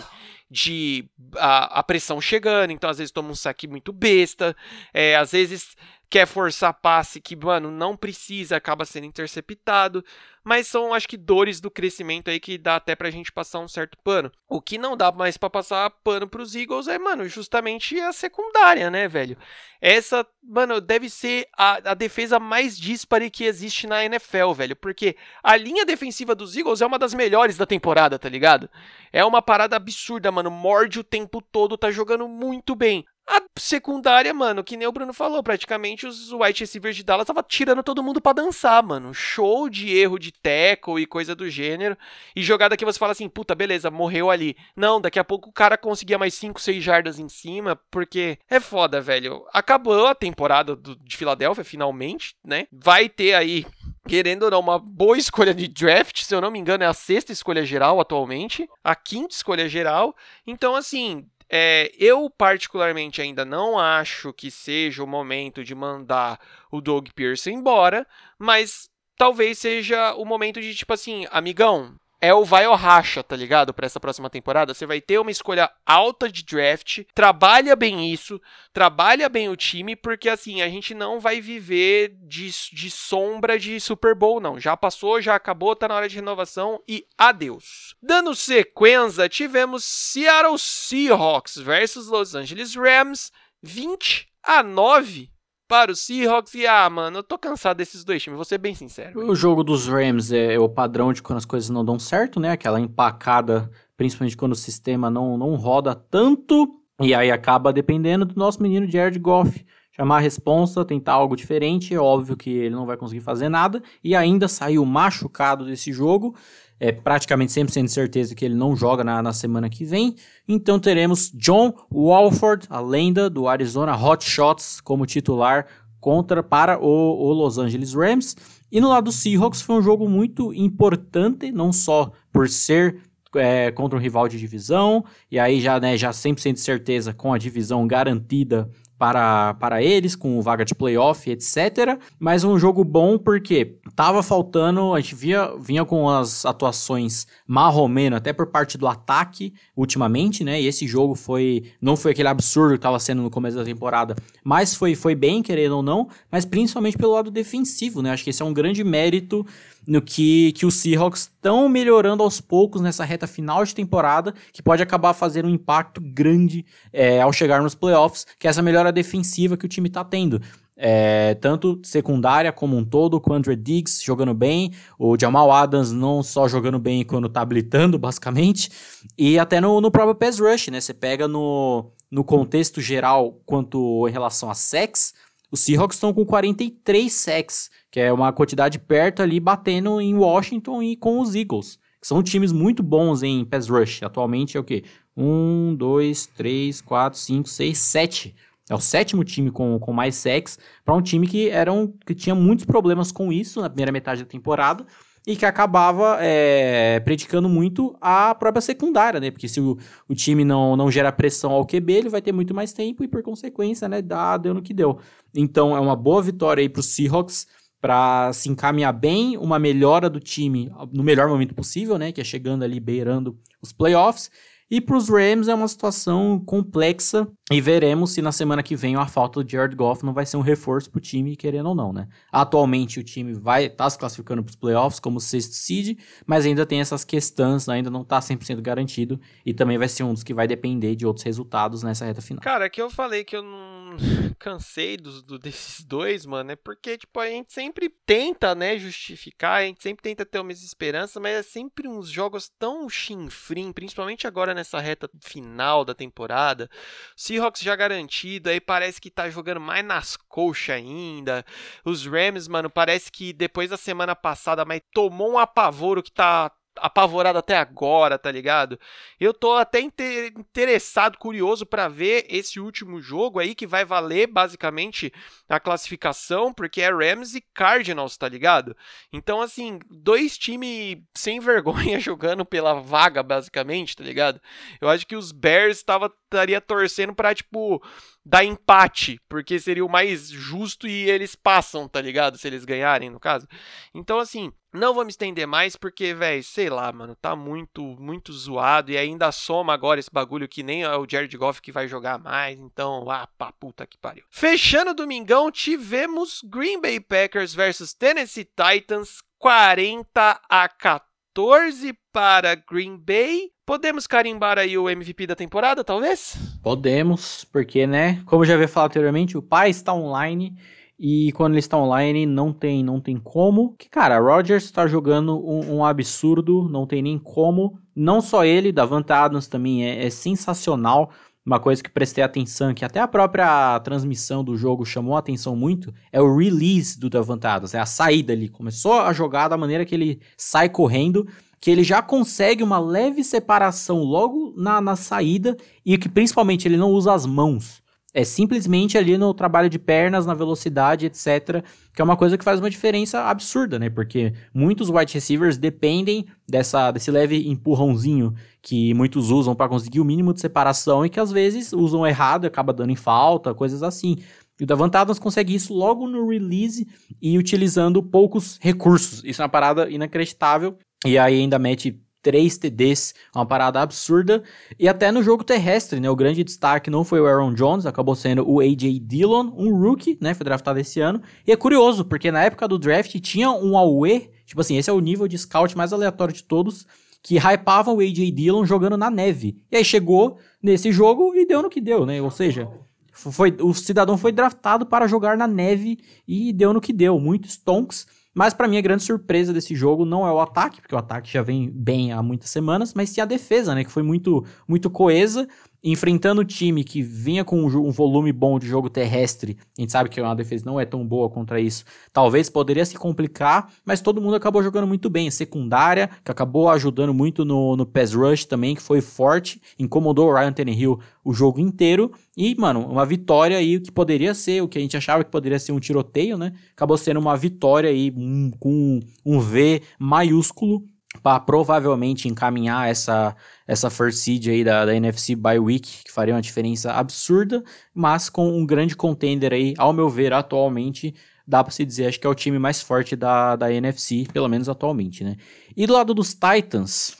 de a, a pressão chegando, então às vezes toma um saque muito besta, é, às vezes quer forçar passe que, mano, não precisa, acaba sendo interceptado. Mas são, acho que, dores do crescimento aí que dá até pra gente passar um certo pano. O que não dá mais para passar pano pros Eagles é, mano, justamente a secundária, né, velho? Essa, mano, deve ser a, a defesa mais dispare que existe na NFL, velho. Porque a linha defensiva dos Eagles é uma das melhores da temporada, tá ligado? É uma parada absurda, mano. Morde o tempo todo, tá jogando muito bem. A secundária, mano, que nem o Bruno falou, praticamente os wide receivers de Dallas tava tirando todo mundo para dançar, mano. Show de erro de tackle e coisa do gênero. E jogada que você fala assim, puta, beleza, morreu ali. Não, daqui a pouco o cara conseguia mais 5, 6 jardas em cima, porque é foda, velho. Acabou a temporada do, de Filadélfia, finalmente, né? Vai ter aí querendo ou não, uma boa escolha de draft, se eu não me engano, é a sexta escolha geral atualmente, a quinta escolha geral. Então, assim, é, eu, particularmente, ainda não acho que seja o momento de mandar o Doug Pearson embora, mas talvez seja o momento de, tipo assim, amigão, é o vai ou racha, tá ligado? Para essa próxima temporada, você vai ter uma escolha alta de draft, trabalha bem isso, trabalha bem o time, porque assim, a gente não vai viver de, de sombra de Super Bowl, não. Já passou, já acabou, tá na hora de renovação e adeus. Dando sequência, tivemos Seattle Seahawks versus Los Angeles Rams, 20 a 9 para o Seahawks e, ah, mano, eu tô cansado desses dois times, vou ser bem sincero. O jogo dos Rams é o padrão de quando as coisas não dão certo, né? Aquela empacada, principalmente quando o sistema não, não roda tanto, e aí acaba dependendo do nosso menino Jared Goff. Chamar a responsa, tentar algo diferente, é óbvio que ele não vai conseguir fazer nada, e ainda saiu machucado desse jogo, é praticamente 100% de certeza que ele não joga na, na semana que vem. Então teremos John Walford, a lenda do Arizona Hotshots, como titular contra para o, o, Los Angeles Rams. E no lado do Seahawks foi um jogo muito importante, não só por ser é, contra um rival de divisão, e aí já, né, já 100% de certeza com a divisão garantida para, para eles, com vaga de playoff, etc. Mas um jogo bom porque tava faltando, a gente via, vinha com as atuações marromeno até por parte do ataque ultimamente, né? E esse jogo foi não foi aquele absurdo que estava sendo no começo da temporada, mas foi, foi bem, querendo ou não, mas principalmente pelo lado defensivo, né? Acho que esse é um grande mérito no que, que os Seahawks estão melhorando aos poucos nessa reta final de temporada, que pode acabar fazendo um impacto grande é, ao chegar nos playoffs, que é essa melhora defensiva que o time está tendo. É, tanto secundária como um todo, com o Andrew Diggs jogando bem, o Jamal Adams não só jogando bem quando tá habilitando, [LAUGHS] basicamente, e até no, no próprio pass rush, né? Você pega no, no contexto geral quanto em relação a sex, os Seahawks estão com 43 sacks, que é uma quantidade perto ali batendo em Washington e com os Eagles. Que são times muito bons em pass rush. Atualmente é o quê? 1, 2, 3, 4, 5, 6, 7. É o sétimo time com, com mais sacks para um time que, era um, que tinha muitos problemas com isso na primeira metade da temporada e que acabava é, predicando muito a própria secundária, né? Porque se o, o time não, não gera pressão ao QB, ele vai ter muito mais tempo e, por consequência, né, dá, deu no que deu. Então, é uma boa vitória aí para os Seahawks para se encaminhar bem, uma melhora do time no melhor momento possível, né? Que é chegando ali beirando os playoffs. E para os Rams é uma situação complexa e veremos se na semana que vem a falta do Jared Goff não vai ser um reforço para o time, querendo ou não, né? Atualmente o time vai estar tá se classificando para os playoffs como sexto seed, mas ainda tem essas questões, ainda não está 100% garantido e também vai ser um dos que vai depender de outros resultados nessa reta final. Cara, é que eu falei que eu não [LAUGHS] cansei do, do, desses dois, mano, é porque, tipo, a gente sempre tenta, né, justificar, a gente sempre tenta ter uma esperança, mas é sempre uns jogos tão chinfrim, principalmente agora nessa reta final da temporada. Seahawks já garantido, aí parece que tá jogando mais nas coxas ainda. Os Rams, mano, parece que depois da semana passada, mas tomou um apavoro que tá apavorado até agora, tá ligado? Eu tô até interessado, curioso para ver esse último jogo aí que vai valer basicamente a classificação, porque é Rams e Cardinals, tá ligado? Então assim, dois times sem [LAUGHS] vergonha jogando pela vaga basicamente, tá ligado? Eu acho que os Bears tava estaria torcendo para tipo dar empate, porque seria o mais justo e eles passam, tá ligado? Se eles ganharem, no caso. Então, assim, não vou me estender mais, porque, velho, sei lá, mano, tá muito, muito zoado e ainda soma agora esse bagulho que nem é o Jared Goff que vai jogar mais, então, ah, pá, puta que pariu. Fechando o domingão, tivemos Green Bay Packers versus Tennessee Titans, 40 a 14 para Green Bay. Podemos carimbar aí o MVP da temporada, talvez? Podemos, porque, né, como já havia falado anteriormente, o pai está online e quando ele está online não tem, não tem como. Que, cara, Rodgers está jogando um, um, absurdo, não tem nem como. Não só ele, Davante Adams também é, é sensacional. Uma coisa que prestei atenção, que até a própria transmissão do jogo chamou a atenção muito, é o release do Davante Adams, é a saída ali. Começou a jogar da maneira que ele sai correndo que ele já consegue uma leve separação logo na, na saída e que principalmente ele não usa as mãos. É simplesmente ali no trabalho de pernas, na velocidade, etc. Que é uma coisa que faz uma diferença absurda, né? Porque muitos wide receivers dependem dessa, desse leve empurrãozinho que muitos usam para conseguir o mínimo de separação e que às vezes usam errado acaba dando em falta, coisas assim. E o Davante Adams consegue isso logo no release e utilizando poucos recursos. Isso é uma parada inacreditável e aí ainda mete três TDs, uma parada absurda. E até no jogo terrestre, né? O grande destaque não foi o Aaron Jones, acabou sendo o AJ Dillon, um rookie, né? Foi draftado esse ano. E é curioso, porque na época do draft tinha um AUE, tipo assim, esse é o nível de scout mais aleatório de todos, que hypava o AJ Dillon jogando na neve. E aí chegou nesse jogo e deu no que deu, né? Ou seja, foi, o cidadão foi draftado para jogar na neve e deu no que deu. Muitos stonks. Mas para mim a grande surpresa desse jogo não é o ataque, porque o ataque já vem bem há muitas semanas, mas sim a defesa, né, que foi muito muito coesa enfrentando um time que vinha com um, volume bom de jogo terrestre, a gente sabe que uma defesa não é tão boa contra isso, talvez poderia se complicar, mas todo mundo acabou jogando muito bem. A secundária, que acabou ajudando muito no, no pass rush também, que foi forte, incomodou o Ryan Tannehill o jogo inteiro. E, mano, uma vitória aí que poderia ser, o que a gente achava que poderia ser um tiroteio, né? Acabou sendo uma vitória aí um, com um V maiúsculo para provavelmente encaminhar essa, essa first seed aí da, da NFC by week, que faria uma diferença absurda, mas com um grande contender aí, ao meu ver, atualmente, dá para se dizer, acho que é o time mais forte da, da NFC, pelo menos atualmente, né? E do lado dos Titans,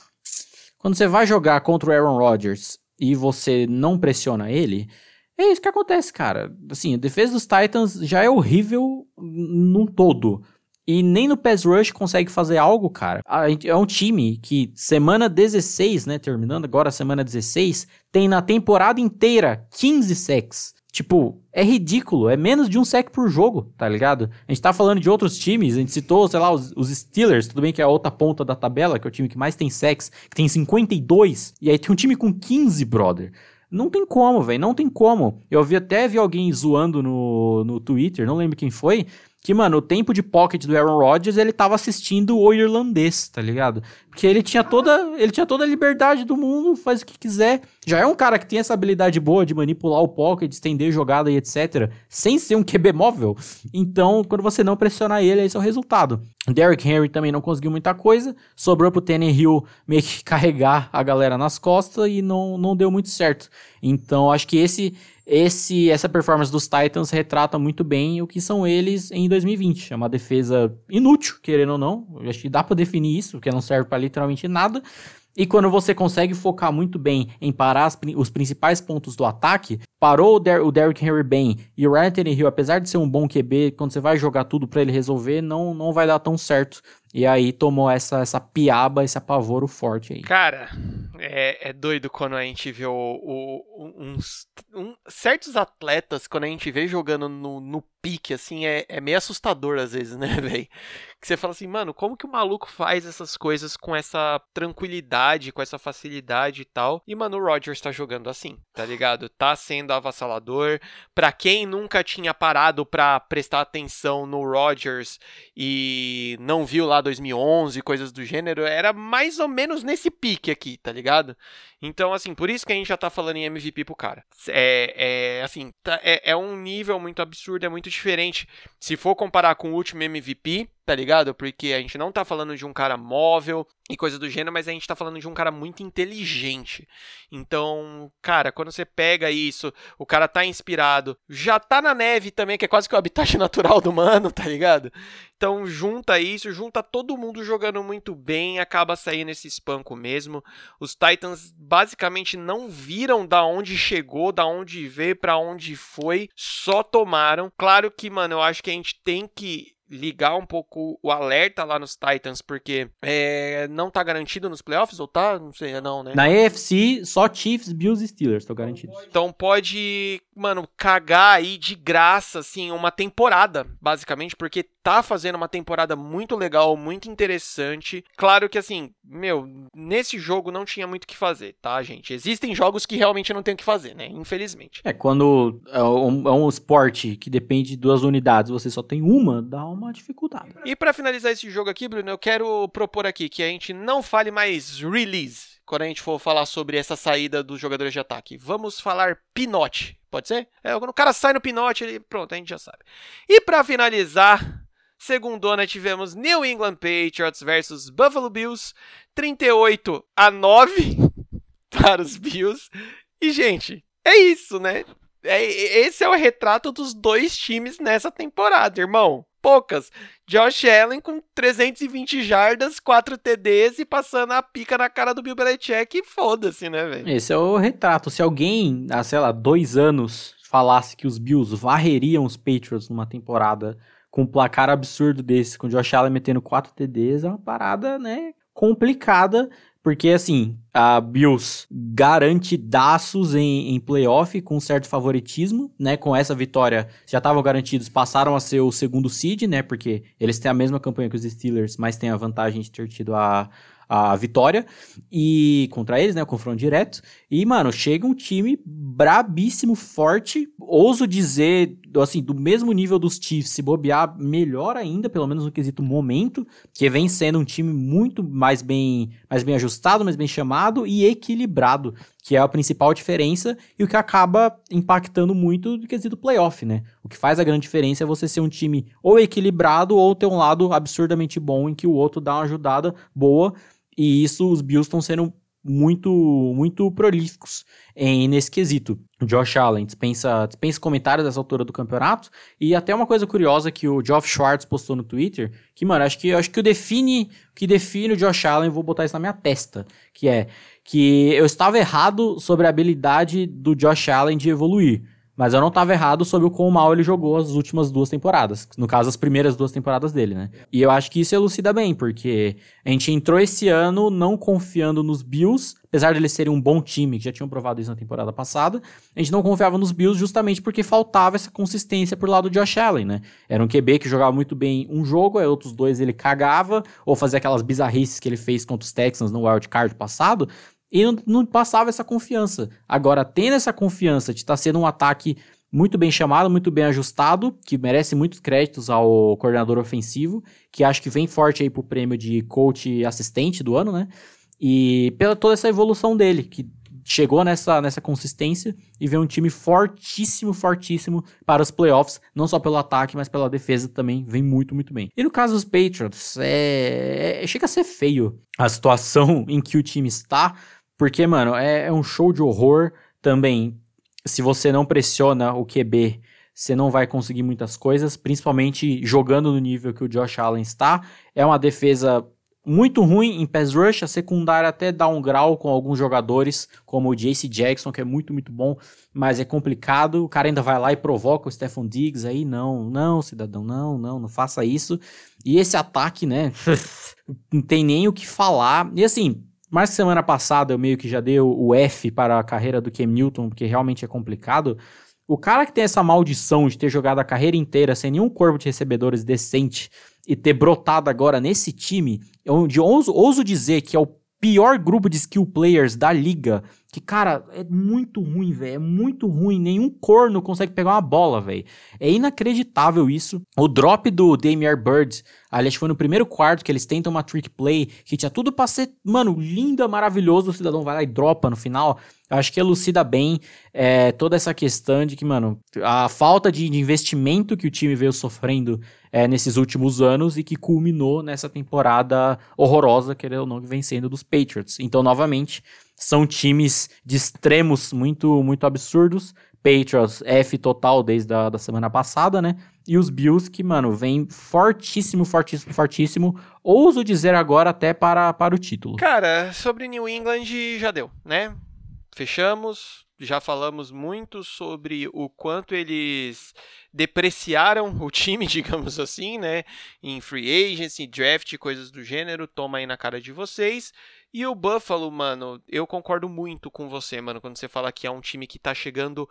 quando você vai jogar contra o Aaron Rodgers e você não pressiona ele, é isso que acontece, cara. Assim, a defesa dos Titans já é horrível num todo e nem no pass rush consegue fazer algo, cara. É um time que semana 16, né, terminando agora a semana 16, tem na temporada inteira 15 sacks. Tipo, é ridículo, é menos de um sec por jogo, tá ligado? A gente tá falando de outros times, a gente citou, sei lá, os, os, Steelers, tudo bem que é a outra ponta da tabela, que é o time que mais tem sacks, que tem 52, e aí tem um time com 15, brother. Não tem como, velho, não tem como. Eu vi até vi alguém zoando no, no Twitter, não lembro quem foi, que, mano, o tempo de pocket do Aaron Rodgers, ele tava assistindo o irlandês, tá ligado? Porque ele tinha toda, ele tinha toda a liberdade do mundo, faz o que quiser. Já é um cara que tem essa habilidade boa de manipular o pocket, estender jogada e etc, sem ser um QB móvel. Então, quando você não pressionar ele, esse é o resultado. Derrick Henry também não conseguiu muita coisa, sobrou pro Hill meio que [LAUGHS] carregar a galera nas costas e não, não deu muito certo. Então, acho que esse esse essa performance dos Titans retrata muito bem o que são eles em 2020. É uma defesa inútil, querendo ou não. Eu acho que dá para definir isso, porque não serve para literalmente nada. E quando você consegue focar muito bem em parar as, os principais pontos do ataque, parou o, Der o Derrick Henry bem e o Ryan Tannehill, apesar de ser um bom QB, quando você vai jogar tudo para ele resolver, não, não vai dar tão certo. E aí tomou essa, essa piaba, esse apavoro forte aí. Cara, é, é doido quando a gente vê o, o, uns um, certos atletas, quando a gente vê jogando no, no pique, assim, é, é meio assustador às vezes, [LAUGHS] né, velho? Que você fala assim, mano, como que o maluco faz essas coisas com essa tranquilidade, com essa facilidade e tal? E, mano, o Rodgers tá jogando assim, tá ligado? Tá sendo avassalador. Pra quem nunca tinha parado pra prestar atenção no Rodgers e não viu lá 2011, coisas do gênero, era mais ou menos nesse pique aqui, tá ligado? Então, assim, por isso que a gente já tá falando em MVP pro cara. É, é assim, tá, é, é um nível muito absurdo, é muito diferente. Se for comparar com o último MVP, tá ligado? Porque a gente não tá falando de um cara móvel e coisa do gênero, mas a gente tá falando de um cara muito inteligente. Então, cara, quando você pega isso, o cara tá inspirado, já tá na neve também, que é quase que o habitat [LAUGHS] natural do mano, tá ligado? Então, junta isso, junta todo mundo jogando muito bem, acaba saindo esse espanco mesmo. Os Titans basicamente não viram da onde chegou, da onde veio, para onde foi, só tomaram. Claro que, mano, eu acho que a gente tem que ligar um pouco o alerta lá nos Titans, porque é, não tá garantido nos playoffs, ou tá? Não sei, não, né? Na AFC, só Chiefs, Bills e Steelers estão garantidos. Então pode, mano, cagar aí de graça, assim, uma temporada, basicamente, porque tá fazendo uma temporada muito legal, muito interessante. Claro que, assim, meu, nesse jogo não tinha muito o que fazer, tá, gente? Existem jogos que realmente não tem o que fazer, né? Infelizmente. É, quando é um, é um esporte que depende de duas unidades, você só tem uma, dá uma dificuldade. E para finalizar esse jogo aqui, Bruno, eu quero propor aqui que a gente não fale mais release quando a gente for falar sobre essa saída dos jogadores de ataque. Vamos falar pinote, pode ser? É, quando o cara sai no pinote, ele, pronto, a gente já sabe. E para finalizar, segundona tivemos New England Patriots versus Buffalo Bills, 38 a 9 [LAUGHS] para os Bills. E gente, é isso, né? É, esse é o retrato dos dois times nessa temporada, irmão poucas. Josh Allen com 320 jardas, 4 TDs e passando a pica na cara do Bill Belichick e foda-se, né, velho? Esse é o retrato. Se alguém, há, sei lá, dois anos falasse que os Bills varreriam os Patriots numa temporada com um placar absurdo desse, com Josh Allen metendo 4 TDs, é uma parada, né, complicada porque, assim, a Bills garante daços em, em playoff com certo favoritismo, né? Com essa vitória, já estavam garantidos, passaram a ser o segundo seed, né? Porque eles têm a mesma campanha que os Steelers, mas têm a vantagem de ter tido a, a vitória e contra eles, né, o confronto direto. E, mano, chega um time brabíssimo, forte, ouso dizer, assim, do mesmo nível dos Chiefs, se bobear, melhor ainda, pelo menos no quesito momento, que vem sendo um time muito mais bem, mais bem ajustado, mais bem chamado e equilibrado, que é a principal diferença e o que acaba impactando muito no quesito playoff, né? O que faz a grande diferença é você ser um time ou equilibrado ou ter um lado absurdamente bom em que o outro dá uma ajudada boa e isso os Bills estão sendo muito muito prolíficos em, nesse quesito. Josh Allen dispensa, dispensa comentários dessa altura do campeonato. E até uma coisa curiosa que o Geoff Schwartz postou no Twitter, que, mano, acho que acho que o define, que define o Josh Allen, vou botar isso na minha testa, que é que eu estava errado sobre a habilidade do Josh Allen de evoluir. Mas eu não estava errado sobre o quão mal ele jogou as últimas duas temporadas. No caso, as primeiras duas temporadas dele, né? E eu acho que isso elucida bem, porque a gente entrou esse ano não confiando nos Bills, apesar de eles serem um bom time, que já tinham provado isso na temporada passada, a gente não confiava nos Bills justamente porque faltava essa consistência por lado do Josh Allen, né? Era um QB que jogava muito bem um jogo, aí outros dois ele cagava, ou fazia aquelas bizarrices que ele fez contra os Texans no Wild Card passado, e não, não, passava essa confiança. Agora, tendo essa confiança de estar tá sendo um ataque muito bem chamado, muito bem ajustado, que merece muitos créditos ao coordenador ofensivo, que acho que vem forte aí pro prêmio de coach assistente do ano, né? E pela toda essa evolução dele, que chegou nessa, nessa consistência e vê um time fortíssimo, fortíssimo para os playoffs, não só pelo ataque, mas pela defesa também, vem muito, muito bem. E no caso dos Patriots, é, é chega a ser feio a situação [LAUGHS] em que o time está, porque, mano, é, é um show de horror também. Se você não pressiona o QB, você não vai conseguir muitas coisas, principalmente jogando no nível que o Josh Allen está. É uma defesa muito ruim em pass rush, a secundária até dá um grau com alguns jogadores, como o JC Jackson, que é muito, muito bom, mas é complicado. O cara ainda vai lá e provoca o Stephon Diggs aí, não, não, cidadão, não, não, não faça isso. E esse ataque, né, [LAUGHS] não tem nem o que falar. E assim, que semana passada eu meio que já dei o F para a carreira do Newton, porque realmente é complicado. O cara que tem essa maldição de ter jogado a carreira inteira sem nenhum corpo de recebedores decente e ter brotado agora nesse time, onde ouso, ouso dizer que é o pior grupo de skill players da liga. Que, cara, é muito ruim, velho. É muito ruim. Nenhum corno consegue pegar uma bola, velho. É inacreditável isso. O drop do Damier Bird, aliás, foi no primeiro quarto que eles tentam uma trick play, que tinha tudo pra ser, mano, linda, maravilhoso. O cidadão vai lá e dropa no final. Eu acho que elucida bem é, toda essa questão de que, mano, a falta de investimento que o time veio sofrendo é, nesses últimos anos e que culminou nessa temporada horrorosa, querendo ou não, sendo dos Patriots. Então, novamente, são times de extremos muito, muito absurdos. Patriots F total desde a da semana passada, né? E os Bills que, mano, vem fortíssimo, fortíssimo, fortíssimo. Ouso dizer agora até para, para o título. Cara, sobre New England já deu, né? Fechamos, já falamos muito sobre o quanto eles depreciaram o time, [LAUGHS] digamos assim, né? Em free agency, draft, coisas do gênero, toma aí na cara de vocês. E o Buffalo, mano, eu concordo muito com você, mano, quando você fala que é um time que tá chegando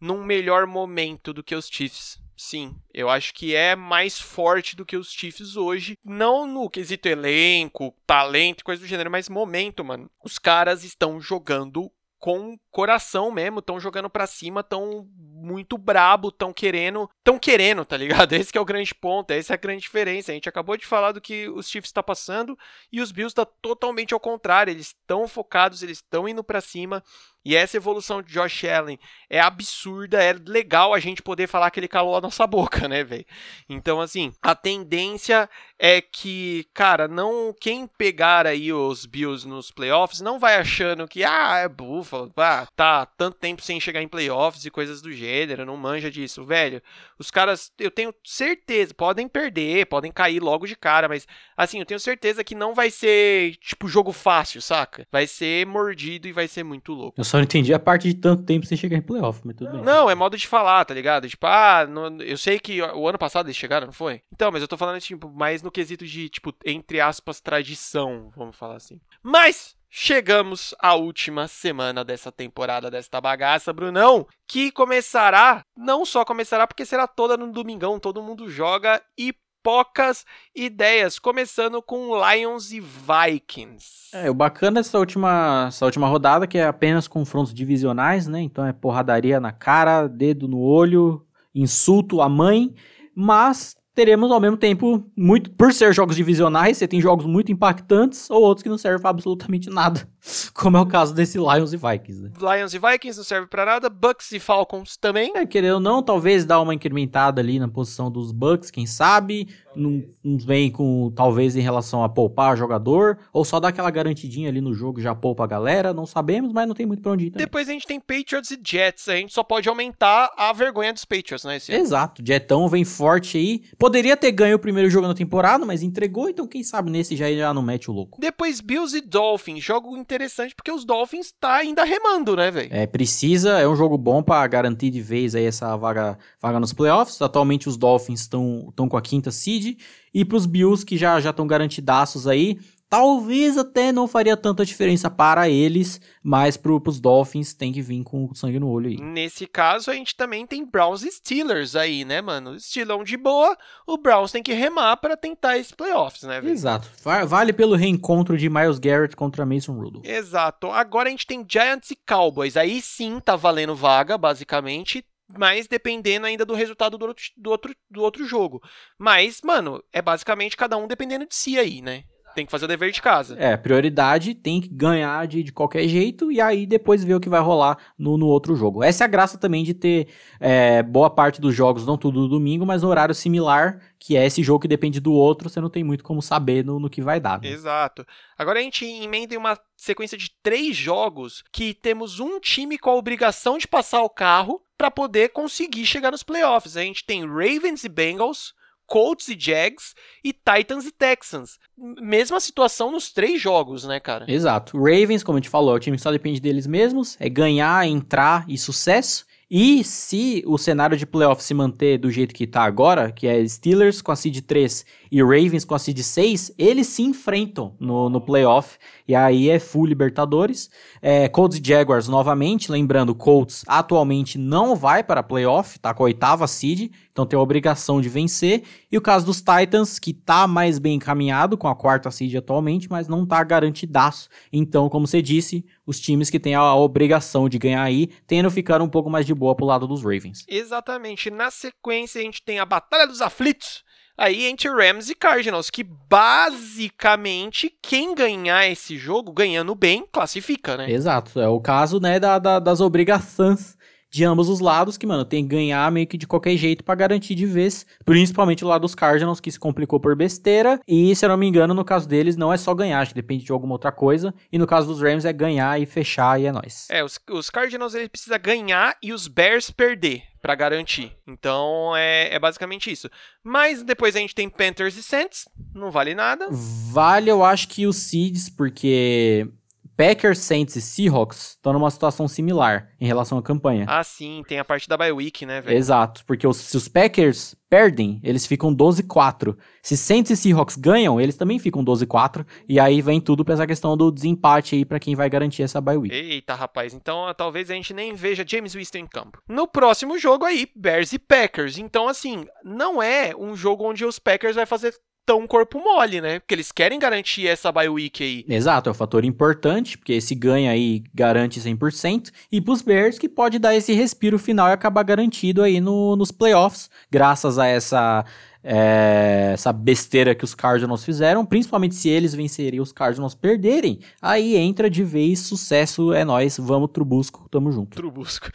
num melhor momento do que os Chiefs. Sim, eu acho que é mais forte do que os Chiefs hoje. Não no quesito elenco, talento, coisa do gênero, mas momento, mano. Os caras estão jogando com coração mesmo, estão jogando para cima, tão muito brabo, tão querendo, tão querendo, tá ligado? [LAUGHS] Esse que é o grande ponto, essa é a grande diferença. A gente acabou de falar do que os Chiefs está passando e os Bills está totalmente ao contrário, eles estão focados, eles estão indo para cima. E essa evolução de Josh Allen é absurda, é legal a gente poder falar que ele calou a nossa [LAUGHS] boca, né, velho? Então, assim, a tendência é que, cara, não quem pegar aí os Bills nos playoffs não vai achando que, ah, é bufa, ah, tá tanto tempo sem chegar em playoffs e coisas do gênero, não manja disso, velho. Os caras, eu tenho certeza, podem perder, podem cair logo de cara, mas, assim, eu tenho certeza que não vai ser, tipo, jogo fácil, saca? Vai ser mordido e vai ser muito louco. Eu só não entendi a parte de tanto tempo sem chegar em playoff, mas tudo bem. Não, é modo de falar, tá ligado? Tipo, ah, eu sei que o ano passado eles chegaram, não foi? Então, mas eu tô falando, tipo, mais no quesito de, tipo, entre aspas, tradição, vamos falar assim. Mas, chegamos à última semana dessa temporada desta bagaça, Brunão, que começará, não só começará porque será toda no domingão, todo mundo joga e poucas ideias, começando com Lions e Vikings. É, o bacana dessa última, essa última rodada que é apenas confrontos divisionais, né? Então é porradaria na cara, dedo no olho, insulto à mãe, mas teremos ao mesmo tempo, muito por ser jogos divisionais, você tem jogos muito impactantes ou outros que não servem para absolutamente nada, [LAUGHS] como é o caso desse Lions e Vikings. Né? Lions e Vikings não serve para nada, Bucks e Falcons também. É, querendo ou não, talvez dar uma incrementada ali na posição dos Bucks, quem sabe, não, não vem com talvez em relação a poupar jogador, ou só dar aquela garantidinha ali no jogo já poupa a galera, não sabemos, mas não tem muito pra onde ir também. Depois a gente tem Patriots e Jets, a gente só pode aumentar a vergonha dos Patriots, né? Exato, Jetão vem forte aí, poderia ter ganho o primeiro jogo na temporada, mas entregou, então quem sabe nesse já, já não mete o louco. Depois Bills e Dolphins, jogo interessante porque os Dolphins tá ainda remando, né, velho? É, precisa, é um jogo bom para garantir de vez aí essa vaga, vaga nos playoffs, atualmente os Dolphins estão com a quinta seed, E para os Bills, que já estão garantidaços aí, talvez até não faria tanta diferença para eles, mas para os Dolphins tem que vir com sangue no olho aí. Nesse caso, a gente também tem Browns e Steelers aí, né, mano? Steelão de boa, o Browns tem que remar para tentar esse playoffs, né, velho? Exato. Vale pelo reencontro de Miles Garrett contra Mason Rudolph. Exato. Agora a gente tem Giants e Cowboys. Aí sim tá valendo vaga, basicamente mas dependendo ainda do resultado do outro, do outro, do outro jogo. Mas, mano, é basicamente cada um dependendo de si aí, né? Tem que fazer o dever de casa. É, prioridade tem que ganhar de, de qualquer jeito e aí depois ver o que vai rolar no, no outro jogo. Essa é a graça também de ter é, boa parte dos jogos, não tudo no domingo, mas no horário similar, que é esse jogo que depende do outro, você não tem muito como saber no, no que vai dar. Né? Exato. Agora a gente emenda em uma sequência de três jogos que temos um time com a obrigação de passar o carro para poder conseguir chegar nos playoffs. A gente tem Ravens e Bengals Colts e Jags e Titans e Texans. Mesma situação nos três jogos, né, cara? Exato. Ravens, como a gente falou, é o time que só depende deles mesmos, é ganhar, entrar e sucesso. E se o cenário de playoff se manter do jeito que tá agora, que é Steelers com a seed 3 e Ravens com a seed 6, eles se enfrentam no, no playoff. E aí é full Libertadores. É, Colts e Jaguars novamente, lembrando, Colts atualmente não vai para playoff, tá com a oitava seed, então tem a obrigação de vencer. E o caso dos Titans, que tá mais bem encaminhado com a quarta seed atualmente, mas não tá garantidaço. Então, como você disse, os times que têm a obrigação de ganhar aí, tendo ficar um pouco mais de boa pro lado dos Ravens. Exatamente. Na sequência, a gente tem a Batalha dos Aflitos. Aí entre Rams e Cardinals, que basicamente quem ganhar esse jogo, ganhando bem, classifica, né? Exato. É o caso, né, da, da das obrigações de ambos os lados, que, mano, tem que ganhar meio que de qualquer jeito para garantir de vez. Principalmente o lado dos Cardinals, que se complicou por besteira. E, se eu não me engano, no caso deles, não é só ganhar, acho que depende de alguma outra coisa. E no caso dos Rams é ganhar e fechar e é nóis. É, os, os Cardinals ele precisa ganhar e os Bears perder para garantir. Então é, é, basicamente isso. Mas depois a gente tem Panthers e Saints, não vale nada. Vale, eu acho que os Seeds, porque Packers, Saints e Seahawks estão numa situação similar em relação à campanha. Ah, sim, tem a parte da bye week, né, velho? Exato, porque os, se os Packers perdem, eles ficam 12-4. Se Saints e Seahawks ganham, eles também ficam 12-4. E aí vem tudo pra essa questão do desempate aí para quem vai garantir essa bye week. Eita, rapaz, então talvez a gente nem veja James Winston em campo. No próximo jogo aí, Bears e Packers. Então, assim, não é um jogo onde os Packers vai fazer tão corpo mole, né? Porque eles querem garantir essa bye week aí. Exato, é um fator importante, porque esse ganho aí garante 100%, e pros Bears que pode dar esse respiro final e acabar garantido aí no, nos playoffs, graças a essa é, essa besteira que os Cardinals fizeram, principalmente se eles vencerem e os Cardinals perderem, aí entra de vez, sucesso é nós, vamos Trubusco, tamo junto. Trubusco.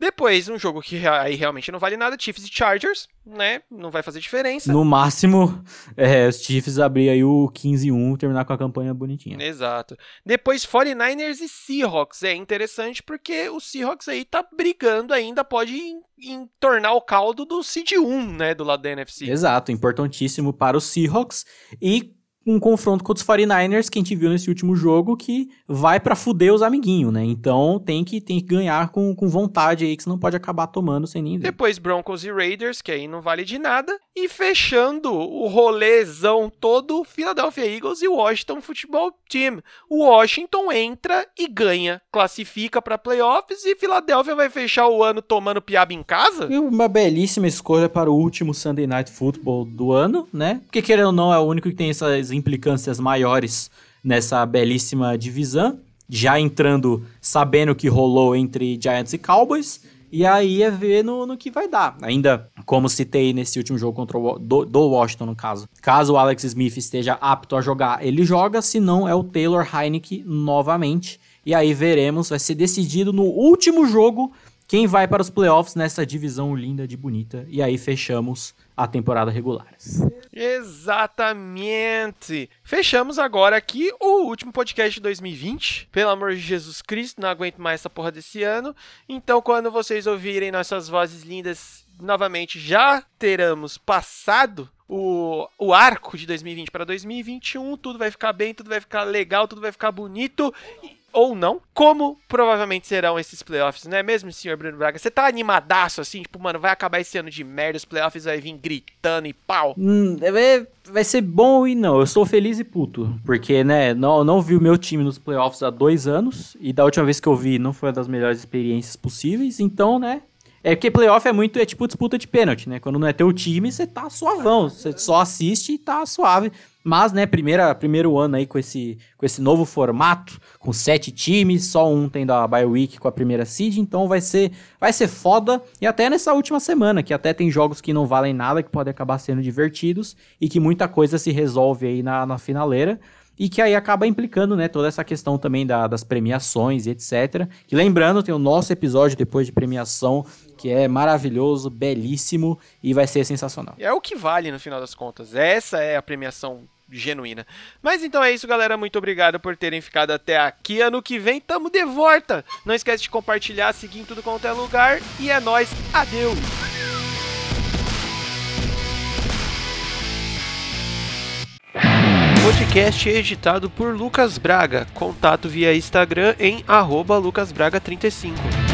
Depois, um jogo que aí realmente não vale nada, Chiefs e Chargers, né? Não vai fazer diferença. No máximo, [LAUGHS] é, os Chiefs abrir aí o 15-1 terminar com a campanha bonitinha. Exato. Depois, 49ers e Seahawks. É interessante porque o Seahawks aí tá brigando ainda, pode em, em tornar o caldo do Seed 1, né? Do lado da NFC. Exato, importantíssimo para os Seahawks. E um confronto contra os 49ers, que a gente viu nesse último jogo, que vai para fuder os amiguinhos, né? Então tem que, tem que ganhar com, com vontade aí, que você não pode acabar tomando sem nem ver. Depois Broncos e Raiders, que aí não vale de nada. E fechando o rolezão todo, Philadelphia Eagles e Washington Football Team. O Washington entra e ganha, classifica para playoffs e Philadelphia vai fechar o ano tomando piaba em casa? E uma belíssima escolha para o último Sunday Night Football do ano, né? Porque querendo ou não, é o único que tem essas implicâncias maiores nessa belíssima divisão, já entrando sabendo o que rolou entre Giants e Cowboys. E aí é ver no, no que vai dar. Ainda, como citei nesse último jogo contra o do, do, Washington, no caso. Caso o Alex Smith esteja apto a jogar, ele joga. Se não, é o Taylor Heineke novamente. E aí veremos, vai ser decidido no último jogo quem vai para os playoffs nessa divisão linda de bonita. E aí fechamos a temporada regular. Exatamente. Fechamos agora aqui o último podcast de 2020. Pelo amor de Jesus Cristo, não aguento mais essa porra desse ano. Então, quando vocês ouvirem nossas vozes lindas novamente, já teremos passado o, o arco de 2020 para 2021. Tudo vai ficar bem, tudo vai ficar legal, tudo vai ficar bonito ou não, como provavelmente serão esses playoffs, não é mesmo, senhor Bruno Braga? Você tá animadaço assim, tipo, mano, vai acabar esse ano de merda, os playoffs vai vir gritando e pau? Hum, é, vai ser bom e não, eu estou feliz e puto, porque, né, não, não vi o meu time nos playoffs há dois anos, e da última vez que eu vi não foi uma das melhores experiências possíveis, então, né, é porque playoff é muito, é tipo disputa de pênalti, né? Quando não é teu time, você tá suavão. Você só assiste e tá suave. Mas, né, primeira, primeiro ano aí com esse, com esse novo formato, com sete times, só um tendo a bye week com a primeira seed, então vai ser, vai ser foda. E até nessa última semana, que até tem jogos que não valem nada, que podem acabar sendo divertidos, e que muita coisa se resolve aí na, na finaleira e que aí acaba implicando, né, toda essa questão também da, das premiações e etc. Que lembrando, tem o nosso episódio depois de premiação, que é maravilhoso, belíssimo e vai ser sensacional. É o que vale no final das contas. Essa é a premiação genuína. Mas então é isso, galera. Muito obrigado por terem ficado até aqui. Ano que vem tamo de volta. Não esquece de compartilhar, seguir em tudo quanto é lugar. E é nóis. Adeus. Podcast é editado por Lucas Braga. Contato via Instagram em arroba lucasbraga35.